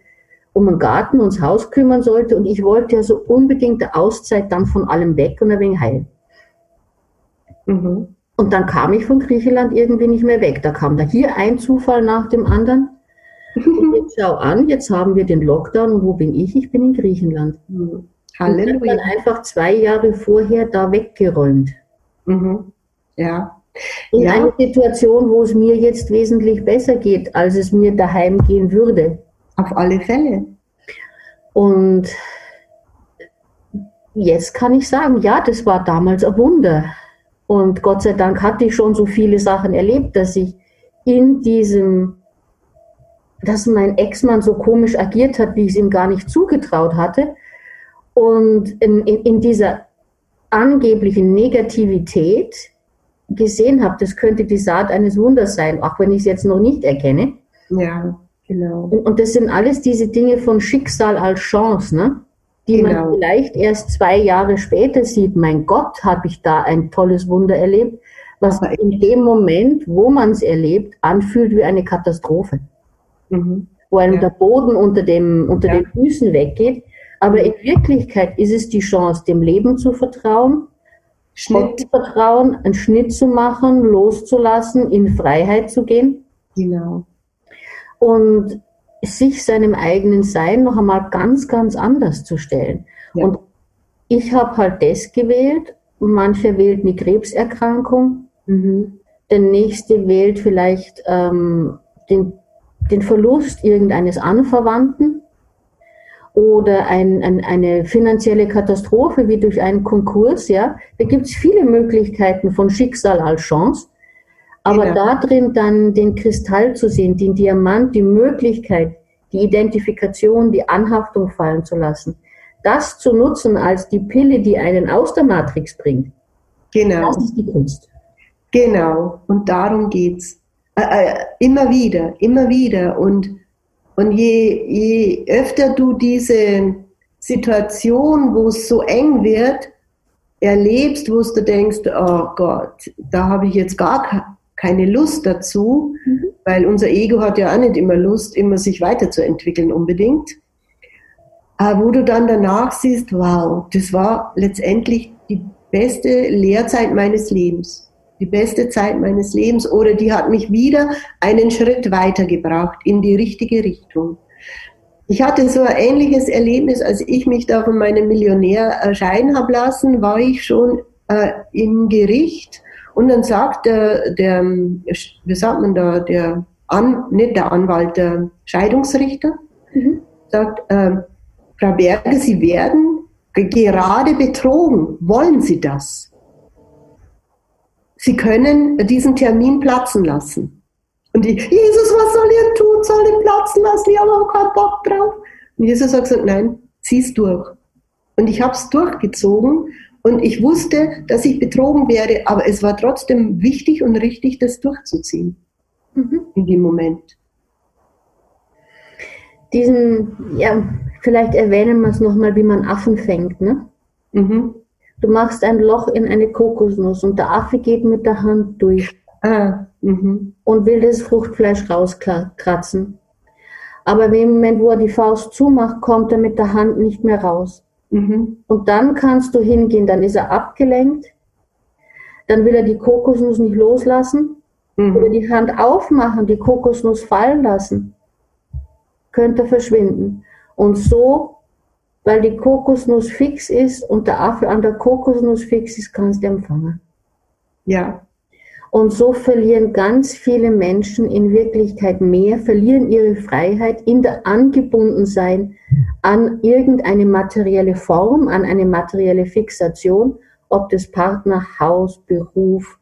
um den Garten und das Haus kümmern sollte. Und ich wollte ja so unbedingt eine Auszeit dann von allem weg und ein wenig heilen. Mhm. Und dann kam ich von Griechenland irgendwie nicht mehr weg. Da kam da hier ein Zufall nach dem anderen. Und jetzt schau an, jetzt haben wir den Lockdown und wo bin ich? Ich bin in Griechenland. Mhm. Halleluja. Und dann einfach zwei Jahre vorher da weggeräumt. Mhm. Ja. In ja. eine Situation, wo es mir jetzt wesentlich besser geht, als es mir daheim gehen würde. Auf alle Fälle. Und jetzt kann ich sagen, ja, das war damals ein Wunder. Und Gott sei Dank hatte ich schon so viele Sachen erlebt, dass ich in diesem, dass mein Ex-Mann so komisch agiert hat, wie ich es ihm gar nicht zugetraut hatte. Und in, in, in dieser angeblichen Negativität gesehen habe, das könnte die Saat eines Wunders sein, auch wenn ich es jetzt noch nicht erkenne. Ja, genau. Und, und das sind alles diese Dinge von Schicksal als Chance, ne? die genau. man vielleicht erst zwei Jahre später sieht. Mein Gott, habe ich da ein tolles Wunder erlebt, was Aber in dem Moment, wo man es erlebt, anfühlt wie eine Katastrophe. Mhm. Wo einem ja. der Boden unter, dem, unter ja. den Füßen weggeht. Aber in Wirklichkeit ist es die Chance, dem Leben zu vertrauen, Schnitt. zu vertrauen, einen Schnitt zu machen, loszulassen, in Freiheit zu gehen. Genau. Und sich seinem eigenen Sein noch einmal ganz, ganz anders zu stellen. Ja. Und ich habe halt das gewählt. Mancher wählt eine Krebserkrankung. Mhm. Der nächste wählt vielleicht ähm, den, den Verlust irgendeines Anverwandten oder ein, ein, eine finanzielle Katastrophe wie durch einen Konkurs. Ja, da gibt es viele Möglichkeiten von Schicksal als Chance. Aber genau. da drin dann den Kristall zu sehen, den Diamant, die Möglichkeit, die Identifikation, die Anhaftung fallen zu lassen, das zu nutzen als die Pille, die einen aus der Matrix bringt. Genau. Das ist die Kunst. Genau. Und darum geht's. Äh, äh, immer wieder, immer wieder. Und, und je, je öfter du diese Situation, wo es so eng wird, erlebst, wo du denkst, oh Gott, da habe ich jetzt gar keine Lust dazu, mhm. weil unser Ego hat ja auch nicht immer Lust, immer sich weiterzuentwickeln unbedingt. Aber wo du dann danach siehst, wow, das war letztendlich die beste Lehrzeit meines Lebens, die beste Zeit meines Lebens oder die hat mich wieder einen Schritt weitergebracht in die richtige Richtung. Ich hatte so ein ähnliches Erlebnis, als ich mich da von meinem Millionär erscheinen habe lassen, war ich schon äh, im Gericht und dann sagt der, der, wie sagt man da, der An, nicht der Anwalt, der Scheidungsrichter, mhm. sagt, äh, Frau Berger, Sie werden gerade betrogen. Wollen Sie das? Sie können diesen Termin platzen lassen. Und ich, Jesus, was soll ich tun? Soll ich platzen lassen? Ich habe auch keinen Bock drauf. Und Jesus hat gesagt, nein, zieh's durch. Und ich habe es durchgezogen und ich wusste, dass ich betrogen werde, aber es war trotzdem wichtig und richtig, das durchzuziehen. Mhm. In dem Moment. Diesen, ja, vielleicht erwähnen wir es nochmal, wie man Affen fängt, ne? Mhm. Du machst ein Loch in eine Kokosnuss und der Affe geht mit der Hand durch. Ah, mhm. und will das Fruchtfleisch rauskratzen. Aber im Moment, wo er die Faust zumacht, kommt er mit der Hand nicht mehr raus. Mhm. Und dann kannst du hingehen, dann ist er abgelenkt, dann will er die Kokosnuss nicht loslassen mhm. oder die Hand aufmachen, die Kokosnuss fallen lassen, könnte verschwinden. Und so, weil die Kokosnuss fix ist und der Affe an der Kokosnuss fix ist, kannst du empfangen. Ja, und so verlieren ganz viele Menschen in Wirklichkeit mehr, verlieren ihre Freiheit in der Angebundensein an irgendeine materielle Form, an eine materielle Fixation, ob das Partner, Haus, Beruf,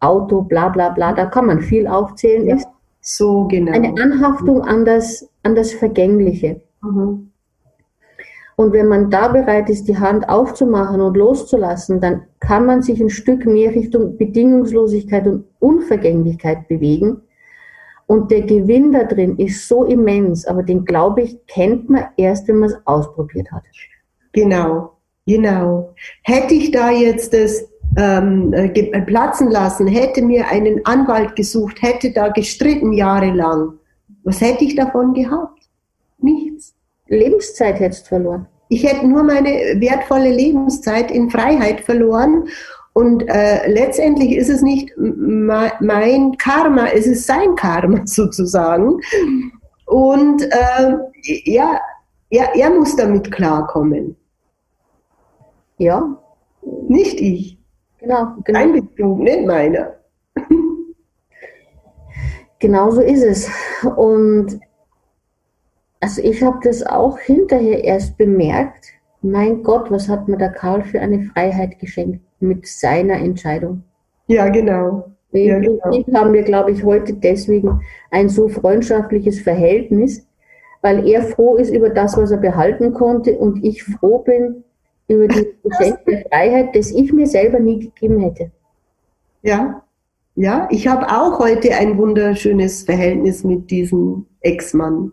Auto, bla bla bla, da kann man viel aufzählen, ja, ist so genau. eine Anhaftung an das, an das Vergängliche. Mhm. Und wenn man da bereit ist, die Hand aufzumachen und loszulassen, dann kann man sich ein Stück mehr Richtung Bedingungslosigkeit und Unvergänglichkeit bewegen. Und der Gewinn da drin ist so immens, aber den, glaube ich, kennt man erst, wenn man es ausprobiert hat. Genau, genau. Hätte ich da jetzt das ähm, äh, äh, platzen lassen, hätte mir einen Anwalt gesucht, hätte da gestritten jahrelang, was hätte ich davon gehabt? Lebenszeit hättest verloren. Ich hätte nur meine wertvolle Lebenszeit in Freiheit verloren. Und äh, letztendlich ist es nicht mein Karma, es ist sein Karma sozusagen. Und äh, ja, er, er muss damit klarkommen. Ja. Nicht ich. Genau. genau. Dein Betrug, nicht meiner. Genau so ist es. Und also ich habe das auch hinterher erst bemerkt. Mein Gott, was hat mir der Karl für eine Freiheit geschenkt mit seiner Entscheidung. Ja, genau. Ja, genau. haben wir, glaube ich, heute deswegen ein so freundschaftliches Verhältnis, weil er froh ist über das, was er behalten konnte und ich froh bin über die Geschenk der Freiheit, das ich mir selber nie gegeben hätte. Ja, ja, ich habe auch heute ein wunderschönes Verhältnis mit diesem Ex-Mann.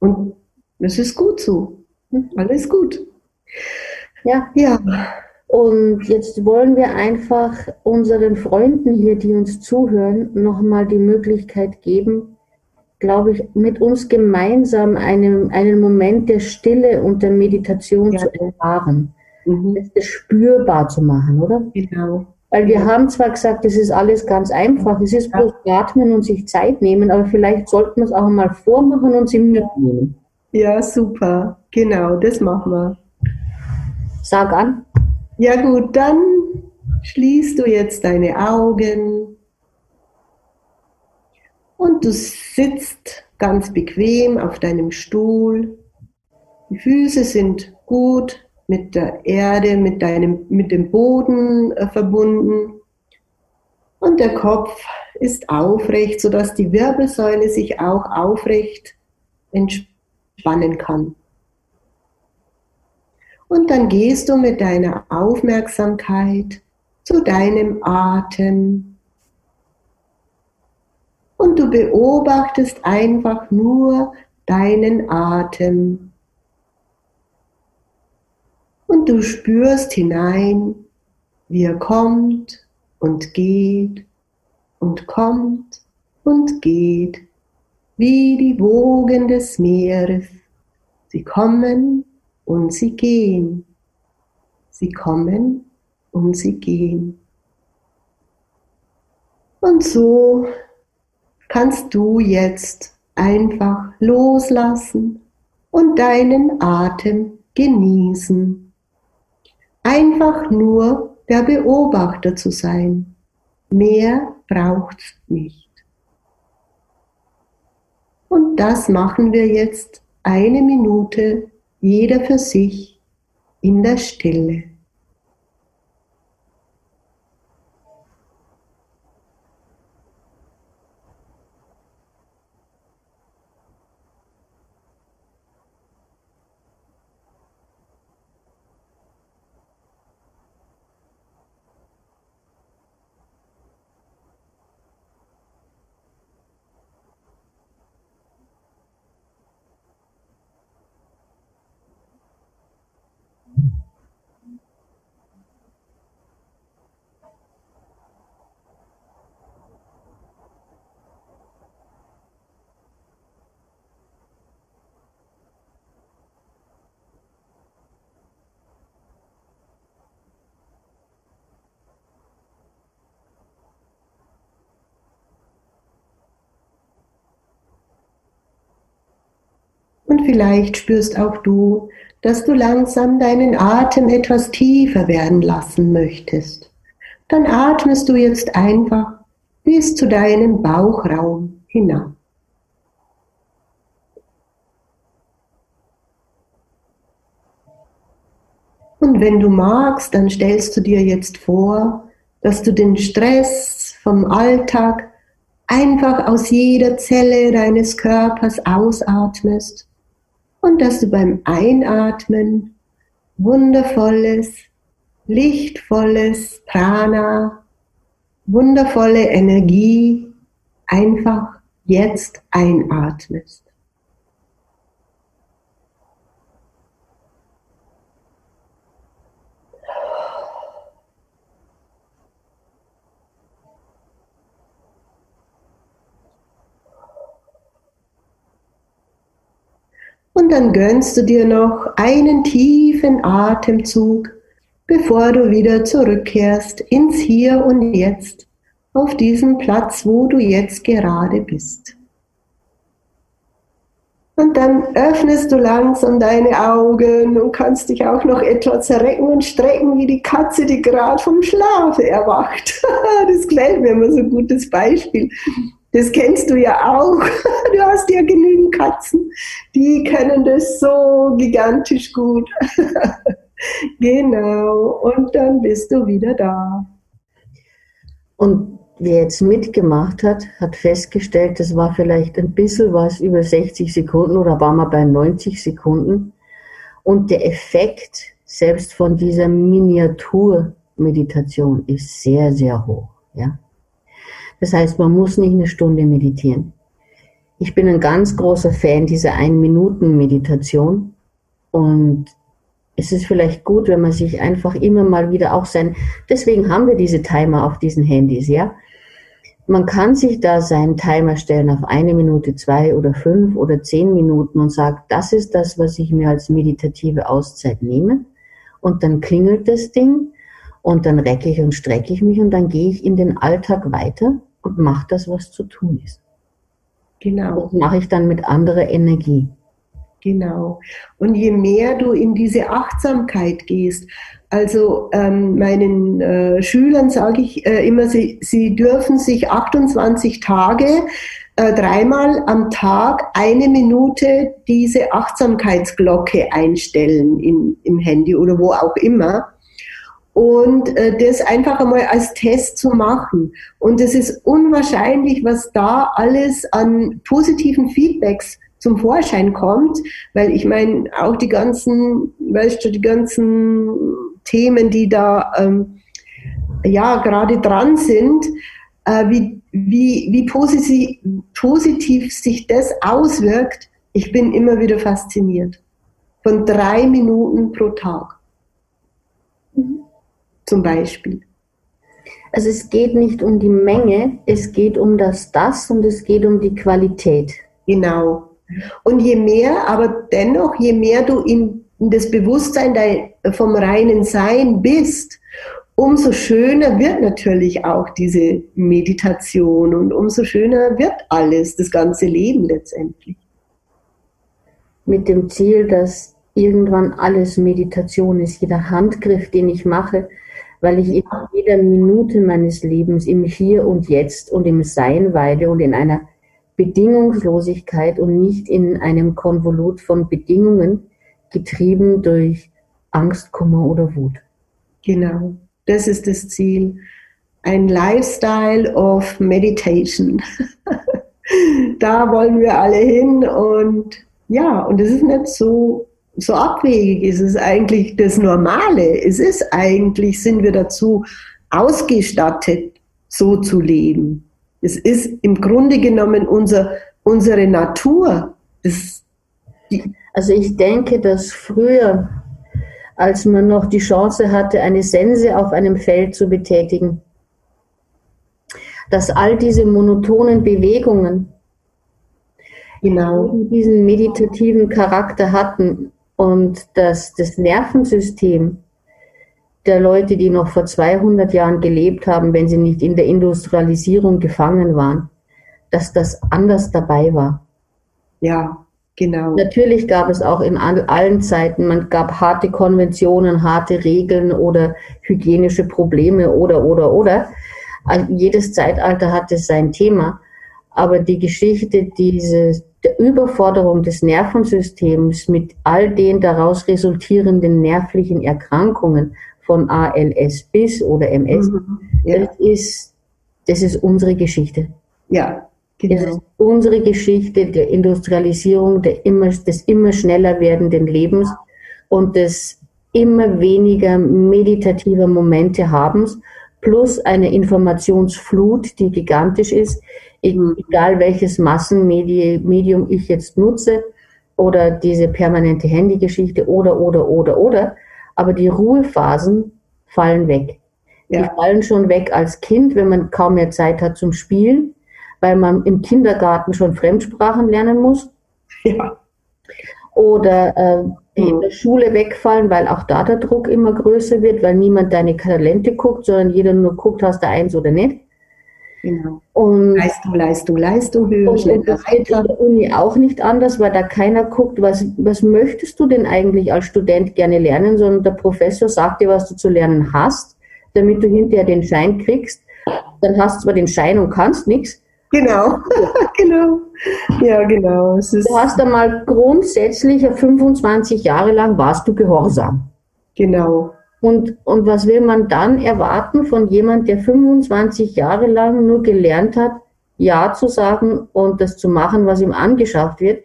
Und es ist gut so. Alles gut. Ja. Ja. Und jetzt wollen wir einfach unseren Freunden hier, die uns zuhören, nochmal die Möglichkeit geben, glaube ich, mit uns gemeinsam einen, einen Moment der Stille und der Meditation ja. zu erfahren. Mhm. Das spürbar zu machen, oder? Genau. Weil wir haben zwar gesagt, es ist alles ganz einfach, es ist bloß atmen und sich Zeit nehmen, aber vielleicht sollten wir es auch mal vormachen und sie mitnehmen. Ja, super. Genau, das machen wir. Sag an. Ja gut, dann schließt du jetzt deine Augen und du sitzt ganz bequem auf deinem Stuhl. Die Füße sind gut mit der Erde, mit, deinem, mit dem Boden äh, verbunden. Und der Kopf ist aufrecht, sodass die Wirbelsäule sich auch aufrecht entspannen kann. Und dann gehst du mit deiner Aufmerksamkeit zu deinem Atem. Und du beobachtest einfach nur deinen Atem. Und du spürst hinein, wie er kommt und geht und kommt und geht, wie die Wogen des Meeres. Sie kommen und sie gehen. Sie kommen und sie gehen. Und so kannst du jetzt einfach loslassen und deinen Atem genießen. Einfach nur der Beobachter zu sein. Mehr braucht's nicht. Und das machen wir jetzt eine Minute jeder für sich in der Stille. Vielleicht spürst auch du, dass du langsam deinen Atem etwas tiefer werden lassen möchtest. Dann atmest du jetzt einfach bis zu deinem Bauchraum hinab. Und wenn du magst, dann stellst du dir jetzt vor, dass du den Stress vom Alltag einfach aus jeder Zelle deines Körpers ausatmest und dass du beim Einatmen wundervolles, lichtvolles Prana, wundervolle Energie einfach jetzt einatmest. Und dann gönnst du dir noch einen tiefen Atemzug, bevor du wieder zurückkehrst ins Hier und Jetzt, auf diesen Platz, wo du jetzt gerade bist. Und dann öffnest du langsam deine Augen und kannst dich auch noch etwas zerrecken und strecken, wie die Katze, die gerade vom Schlafe erwacht. das gefällt mir immer so ein gutes Beispiel. Das kennst du ja auch. Du hast ja genügend Katzen. Die können das so gigantisch gut. genau. Und dann bist du wieder da. Und wer jetzt mitgemacht hat, hat festgestellt, das war vielleicht ein bisschen was über 60 Sekunden oder war mal bei 90 Sekunden. Und der Effekt selbst von dieser Miniaturmeditation ist sehr, sehr hoch. Ja? Das heißt, man muss nicht eine Stunde meditieren. Ich bin ein ganz großer Fan dieser Ein-Minuten-Meditation und es ist vielleicht gut, wenn man sich einfach immer mal wieder auch sein, deswegen haben wir diese Timer auf diesen Handys, ja. Man kann sich da seinen Timer stellen auf eine Minute, zwei oder fünf oder zehn Minuten und sagt, das ist das, was ich mir als meditative Auszeit nehme. Und dann klingelt das Ding und dann recke ich und strecke ich mich und dann gehe ich in den Alltag weiter und mache das, was zu tun ist. Genau. Das mache ich dann mit anderer Energie. Genau. Und je mehr du in diese Achtsamkeit gehst, also ähm, meinen äh, Schülern sage ich äh, immer, sie, sie dürfen sich 28 Tage äh, dreimal am Tag eine Minute diese Achtsamkeitsglocke einstellen in, im Handy oder wo auch immer und äh, das einfach einmal als Test zu machen. Und es ist unwahrscheinlich, was da alles an positiven Feedbacks zum Vorschein kommt, weil ich meine, auch die ganzen, weißt du, die ganzen Themen, die da ähm, ja gerade dran sind, äh, wie, wie, wie positiv, positiv sich das auswirkt, ich bin immer wieder fasziniert. Von drei Minuten pro Tag. Mhm zum Beispiel? Also es geht nicht um die Menge, es geht um das Das und es geht um die Qualität. Genau. Und je mehr, aber dennoch, je mehr du in, in das Bewusstsein vom reinen Sein bist, umso schöner wird natürlich auch diese Meditation und umso schöner wird alles, das ganze Leben letztendlich. Mit dem Ziel, dass irgendwann alles Meditation ist, jeder Handgriff, den ich mache, weil ich in jeder Minute meines Lebens im Hier und Jetzt und im Sein weile und in einer Bedingungslosigkeit und nicht in einem Konvolut von Bedingungen getrieben durch Angst, Kummer oder Wut. Genau, das ist das Ziel. Ein Lifestyle of Meditation. da wollen wir alle hin und ja, und es ist nicht so so abwegig ist es eigentlich das Normale. Es ist eigentlich, sind wir dazu ausgestattet, so zu leben. Es ist im Grunde genommen unser, unsere Natur. Das, also ich denke, dass früher, als man noch die Chance hatte, eine Sense auf einem Feld zu betätigen, dass all diese monotonen Bewegungen genau diesen meditativen Charakter hatten, und dass das Nervensystem der Leute, die noch vor 200 Jahren gelebt haben, wenn sie nicht in der Industrialisierung gefangen waren, dass das anders dabei war. Ja, genau. Natürlich gab es auch in allen Zeiten, man gab harte Konventionen, harte Regeln oder hygienische Probleme oder, oder, oder. Jedes Zeitalter hatte sein Thema. Aber die Geschichte dieses, der Überforderung des Nervensystems mit all den daraus resultierenden nervlichen Erkrankungen von ALS bis oder MS, mhm, ja. das, ist, das ist unsere Geschichte. Ja, Genau. Es ist unsere Geschichte der Industrialisierung, der immer, des immer schneller werdenden Lebens und des immer weniger meditativer Momente habens, plus eine Informationsflut, die gigantisch ist, mhm. egal welches Massenmedium ich jetzt nutze oder diese permanente Handygeschichte oder, oder, oder, oder. Aber die Ruhephasen fallen weg. Ja. Die fallen schon weg als Kind, wenn man kaum mehr Zeit hat zum Spielen weil man im Kindergarten schon Fremdsprachen lernen muss. Ja. Oder äh, die in der Schule wegfallen, weil auch da der Druck immer größer wird, weil niemand deine Talente guckt, sondern jeder nur guckt, hast du eins oder nicht. Genau. Und Leistung, Leistung, Leistung, höher, und, und das wird in der Uni auch nicht anders, weil da keiner guckt, was, was möchtest du denn eigentlich als Student gerne lernen, sondern der Professor sagt dir, was du zu lernen hast, damit du hinterher den Schein kriegst. Dann hast du zwar den Schein und kannst nichts, Genau, genau. Ja, genau. du hast einmal grundsätzlich 25 Jahre lang warst du gehorsam. Genau. Und, und was will man dann erwarten von jemand, der 25 Jahre lang nur gelernt hat, Ja zu sagen und das zu machen, was ihm angeschafft wird?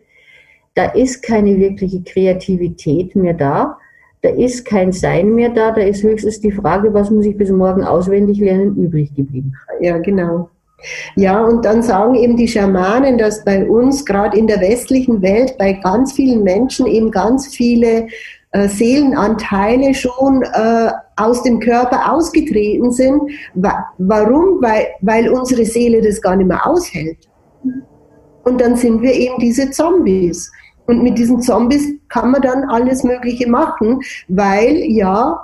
Da ist keine wirkliche Kreativität mehr da. Da ist kein Sein mehr da. Da ist höchstens die Frage, was muss ich bis morgen auswendig lernen, übrig geblieben. Ja, genau. Ja, und dann sagen eben die Schamanen, dass bei uns, gerade in der westlichen Welt, bei ganz vielen Menschen eben ganz viele äh, Seelenanteile schon äh, aus dem Körper ausgetreten sind. Wa warum? Weil, weil unsere Seele das gar nicht mehr aushält. Und dann sind wir eben diese Zombies. Und mit diesen Zombies kann man dann alles Mögliche machen, weil ja,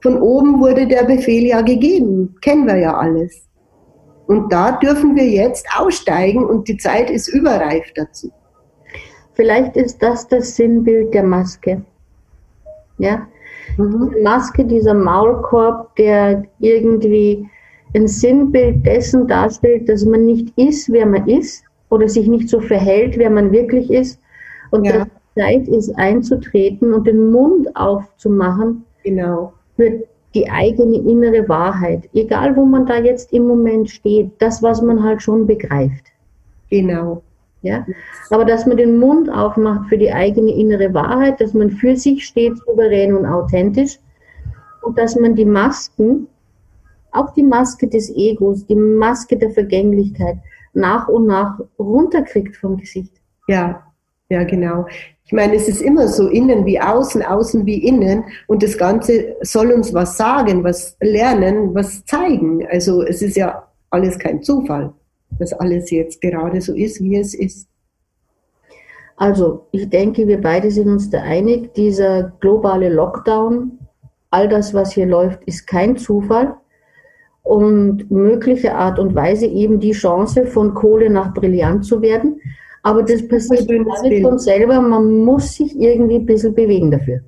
von oben wurde der Befehl ja gegeben. Kennen wir ja alles. Und da dürfen wir jetzt aussteigen und die Zeit ist überreif dazu. Vielleicht ist das das Sinnbild der Maske. Ja? Mhm. Die Maske, dieser Maulkorb, der irgendwie ein Sinnbild dessen darstellt, dass man nicht ist, wer man ist oder sich nicht so verhält, wer man wirklich ist. Und ja. dass Zeit ist einzutreten und den Mund aufzumachen genau. für die eigene innere Wahrheit, egal wo man da jetzt im Moment steht, das, was man halt schon begreift. Genau. Ja? Aber dass man den Mund aufmacht für die eigene innere Wahrheit, dass man für sich steht, souverän und authentisch und dass man die Masken, auch die Maske des Egos, die Maske der Vergänglichkeit nach und nach runterkriegt vom Gesicht. Ja, ja, genau. Ich meine, es ist immer so innen wie außen, außen wie innen und das Ganze soll uns was sagen, was lernen, was zeigen. Also es ist ja alles kein Zufall, dass alles jetzt gerade so ist, wie es ist. Also ich denke, wir beide sind uns da einig, dieser globale Lockdown, all das, was hier läuft, ist kein Zufall und mögliche Art und Weise eben die Chance, von Kohle nach brillant zu werden. Aber das passiert nicht von selber. Man muss sich irgendwie ein bisschen bewegen dafür.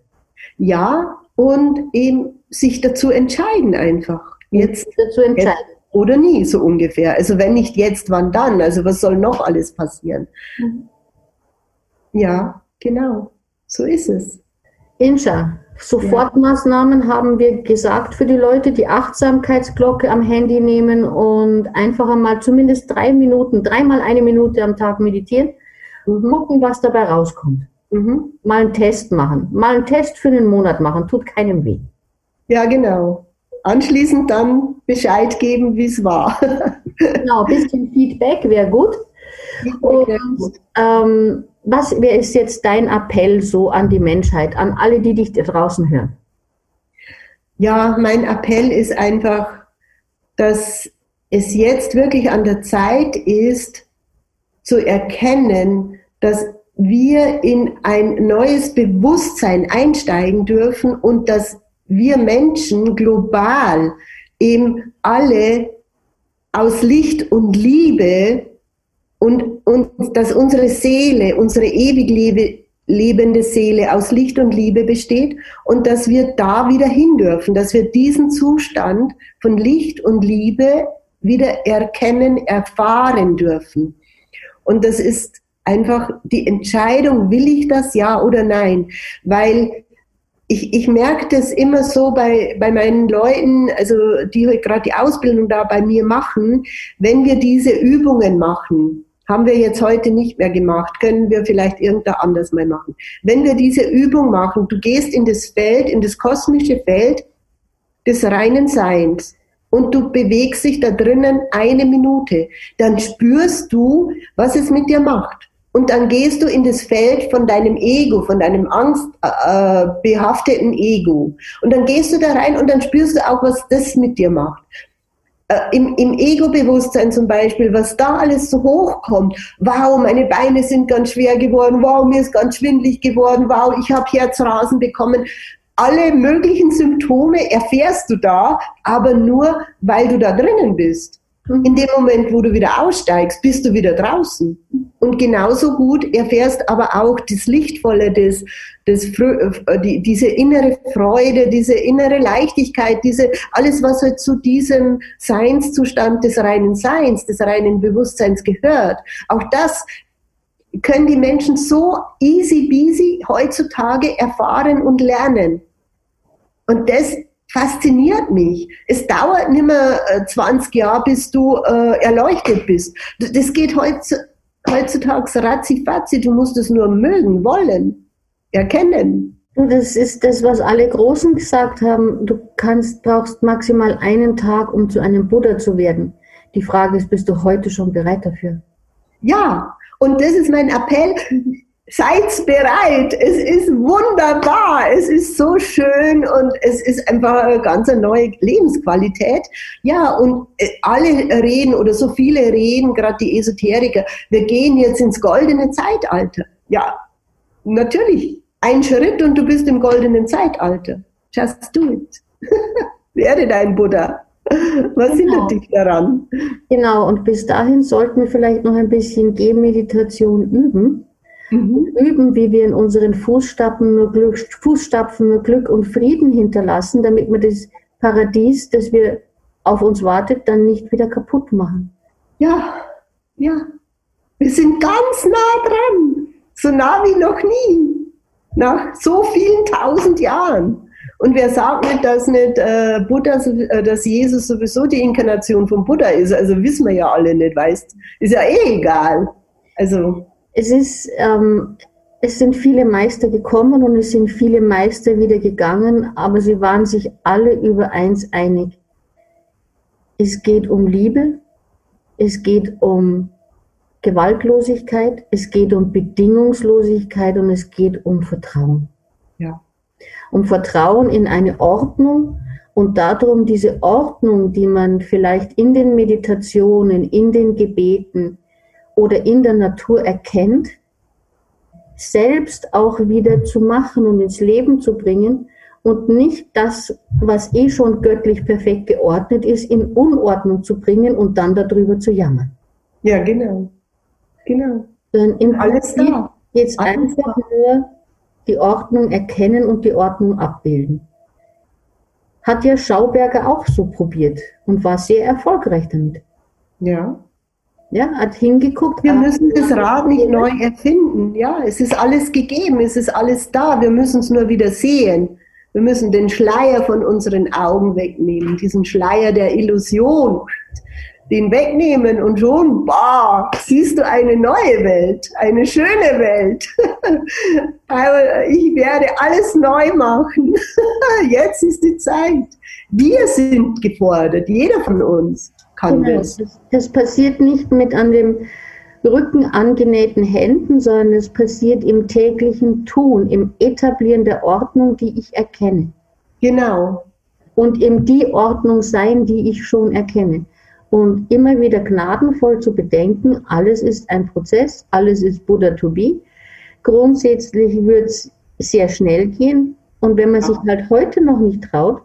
Ja, und eben sich dazu entscheiden einfach. Jetzt dazu entscheiden. Jetzt oder nie, so ungefähr. Also wenn nicht jetzt, wann dann? Also was soll noch alles passieren? Mhm. Ja, genau. So ist es. Inscha, Sofortmaßnahmen haben wir gesagt für die Leute, die Achtsamkeitsglocke am Handy nehmen und einfach einmal zumindest drei Minuten, dreimal eine Minute am Tag meditieren und gucken, was dabei rauskommt. Mhm. Mal einen Test machen. Mal einen Test für einen Monat machen, tut keinem weh. Ja, genau. Anschließend dann Bescheid geben, wie es war. genau, ein bisschen Feedback wäre gut. Und ähm, was ist jetzt dein Appell so an die Menschheit, an alle, die dich da draußen hören? Ja, mein Appell ist einfach, dass es jetzt wirklich an der Zeit ist, zu erkennen, dass wir in ein neues Bewusstsein einsteigen dürfen und dass wir Menschen global eben alle aus Licht und Liebe und, und dass unsere Seele, unsere ewig lebe, lebende Seele aus Licht und Liebe besteht und dass wir da wieder hin dürfen, dass wir diesen Zustand von Licht und Liebe wieder erkennen, erfahren dürfen. Und das ist einfach die Entscheidung, will ich das ja oder nein? Weil ich, ich merke das immer so bei, bei meinen Leuten, also die gerade die Ausbildung da bei mir machen, wenn wir diese Übungen machen, haben wir jetzt heute nicht mehr gemacht, können wir vielleicht irgendwann anders mal machen. Wenn wir diese Übung machen, du gehst in das Feld, in das kosmische Feld des reinen Seins und du bewegst dich da drinnen eine Minute, dann spürst du, was es mit dir macht. Und dann gehst du in das Feld von deinem Ego, von deinem angstbehafteten äh, Ego. Und dann gehst du da rein und dann spürst du auch, was das mit dir macht. Äh, Im, Im Ego-Bewusstsein zum Beispiel, was da alles so hochkommt. Wow, meine Beine sind ganz schwer geworden. Wow, mir ist ganz schwindlig geworden. Wow, ich habe Herzrasen bekommen. Alle möglichen Symptome erfährst du da, aber nur, weil du da drinnen bist. In mhm. dem Moment, wo du wieder aussteigst, bist du wieder draußen. Und genauso gut erfährst aber auch das Lichtvolle, das, das, äh, die, diese innere Freude, diese innere Leichtigkeit, diese, alles, was halt zu diesem Seinszustand des reinen Seins, des reinen Bewusstseins gehört. Auch das können die Menschen so easy peasy heutzutage erfahren und lernen. Und das fasziniert mich. Es dauert nicht mehr 20 äh, Jahre, bis du äh, erleuchtet bist. Das geht heutzutage ratzi-fatzi. Du musst es nur mögen, wollen, erkennen. Das ist das, was alle Großen gesagt haben. Du kannst, brauchst maximal einen Tag, um zu einem Buddha zu werden. Die Frage ist, bist du heute schon bereit dafür? Ja, und das ist mein Appell. Seid bereit. Es ist wunderbar. Es ist so schön und es ist einfach eine ganz neue Lebensqualität. Ja, und äh, alle reden oder so viele reden, gerade die Esoteriker, wir gehen jetzt ins goldene Zeitalter. Ja, natürlich. Ein Schritt und du bist im goldenen Zeitalter. Just do it. Werde dein Buddha. Was genau. hindert dich daran? Genau, und bis dahin sollten wir vielleicht noch ein bisschen Gehmeditation üben Mhm. Üben, wie wir in unseren Fußstapfen nur, Glück, Fußstapfen nur Glück und Frieden hinterlassen, damit wir das Paradies, das wir auf uns wartet, dann nicht wieder kaputt machen. Ja, ja. Wir sind ganz nah dran. So nah wie noch nie. Nach so vielen tausend Jahren. Und wer sagt nicht, dass nicht äh, Buddha, äh, dass Jesus sowieso die Inkarnation von Buddha ist? Also wissen wir ja alle nicht, weißt? Ist ja eh egal. Also es ist, ähm, es sind viele Meister gekommen und es sind viele Meister wieder gegangen, aber sie waren sich alle über eins einig. Es geht um Liebe, es geht um Gewaltlosigkeit, es geht um Bedingungslosigkeit und es geht um Vertrauen. Ja. Um Vertrauen in eine Ordnung und darum diese Ordnung, die man vielleicht in den Meditationen, in den Gebeten, oder in der Natur erkennt, selbst auch wieder zu machen und ins Leben zu bringen und nicht das, was eh schon göttlich perfekt geordnet ist, in Unordnung zu bringen und dann darüber zu jammern. Ja, genau. Genau. Sondern im Alles Prinzip geht es einfach nur die Ordnung erkennen und die Ordnung abbilden. Hat ja Schauberger auch so probiert und war sehr erfolgreich damit. Ja. Ja, hat hingeguckt. Wir müssen das Rad nicht neu erfinden. Ja, es ist alles gegeben, es ist alles da. Wir müssen es nur wieder sehen. Wir müssen den Schleier von unseren Augen wegnehmen, diesen Schleier der Illusion, den wegnehmen und schon, boah, siehst du eine neue Welt, eine schöne Welt. ich werde alles neu machen. Jetzt ist die Zeit. Wir sind gefordert, jeder von uns kann genau. das. Das passiert nicht mit an dem Rücken angenähten Händen, sondern es passiert im täglichen Tun, im Etablieren der Ordnung, die ich erkenne. Genau. Und im die Ordnung sein, die ich schon erkenne. Und immer wieder gnadenvoll zu bedenken, alles ist ein Prozess, alles ist Buddha to be. Grundsätzlich wird es sehr schnell gehen. Und wenn man sich halt heute noch nicht traut,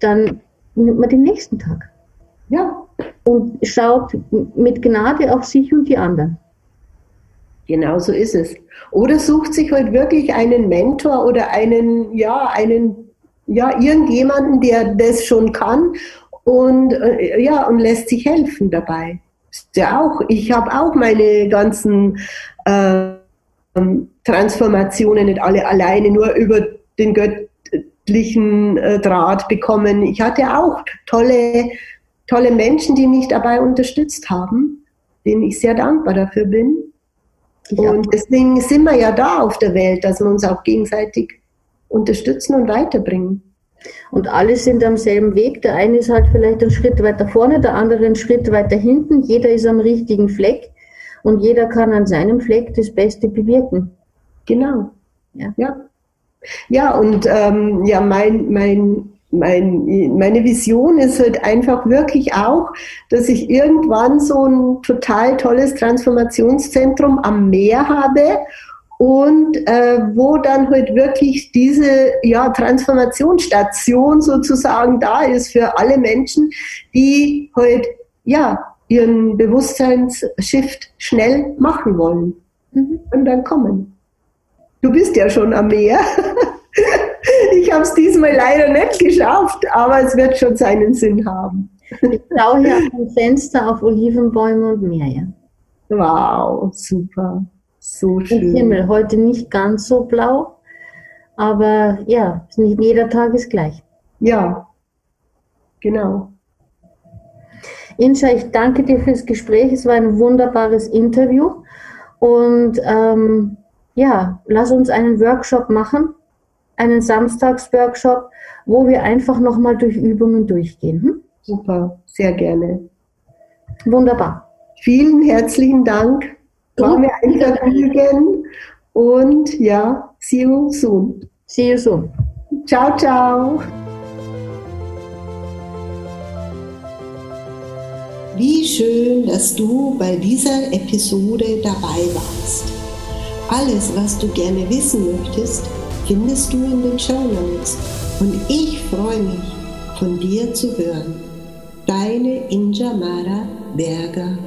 dann nimmt man den nächsten Tag. Ja. Und schaut mit Gnade auf sich und die anderen. Genau so ist es. Oder sucht sich halt wirklich einen Mentor oder einen, ja, einen, ja, irgendjemanden, der das schon kann und, äh, ja, und lässt sich helfen dabei. Ja auch, ich habe auch meine ganzen äh, Transformationen nicht alle alleine nur über den göttlichen äh, Draht bekommen. Ich hatte auch tolle tolle Menschen, die mich dabei unterstützt haben. denen ich sehr dankbar dafür bin. Ja. Und deswegen sind wir ja da auf der Welt, dass wir uns auch gegenseitig unterstützen und weiterbringen. Und alle sind am selben Weg. Der eine ist halt vielleicht einen Schritt weiter vorne, der andere einen Schritt weiter hinten. Jeder ist am richtigen Fleck und jeder kann an seinem Fleck das Beste bewirken. Genau. Ja. Ja, ja und ähm, ja, mein, mein mein, meine Vision ist halt einfach wirklich auch, dass ich irgendwann so ein total tolles Transformationszentrum am Meer habe und äh, wo dann halt wirklich diese ja, Transformationsstation sozusagen da ist für alle Menschen, die halt ja ihren Bewusstseinsshift schnell machen wollen mhm. und dann kommen. Du bist ja schon am Meer. Ich habe es diesmal leider nicht geschafft, aber es wird schon seinen Sinn haben. Ich schaue hier dem Fenster auf Olivenbäume und Meer. Wow, super. So schön. Himmel heute nicht ganz so blau, aber ja, nicht jeder Tag ist gleich. Ja, genau. Inscha, ich danke dir fürs Gespräch. Es war ein wunderbares Interview. Und ähm, ja, lass uns einen Workshop machen einen Samstagsworkshop, wo wir einfach nochmal durch Übungen durchgehen. Hm? Super, sehr gerne. Wunderbar. Vielen herzlichen Dank. War mir ein Vergnügen. Und ja, see you soon. See you soon. Ciao, ciao. Wie schön, dass du bei dieser Episode dabei warst. Alles, was du gerne wissen möchtest, findest du in den Show Notes. Und ich freue mich, von dir zu hören. Deine Injamara Berger.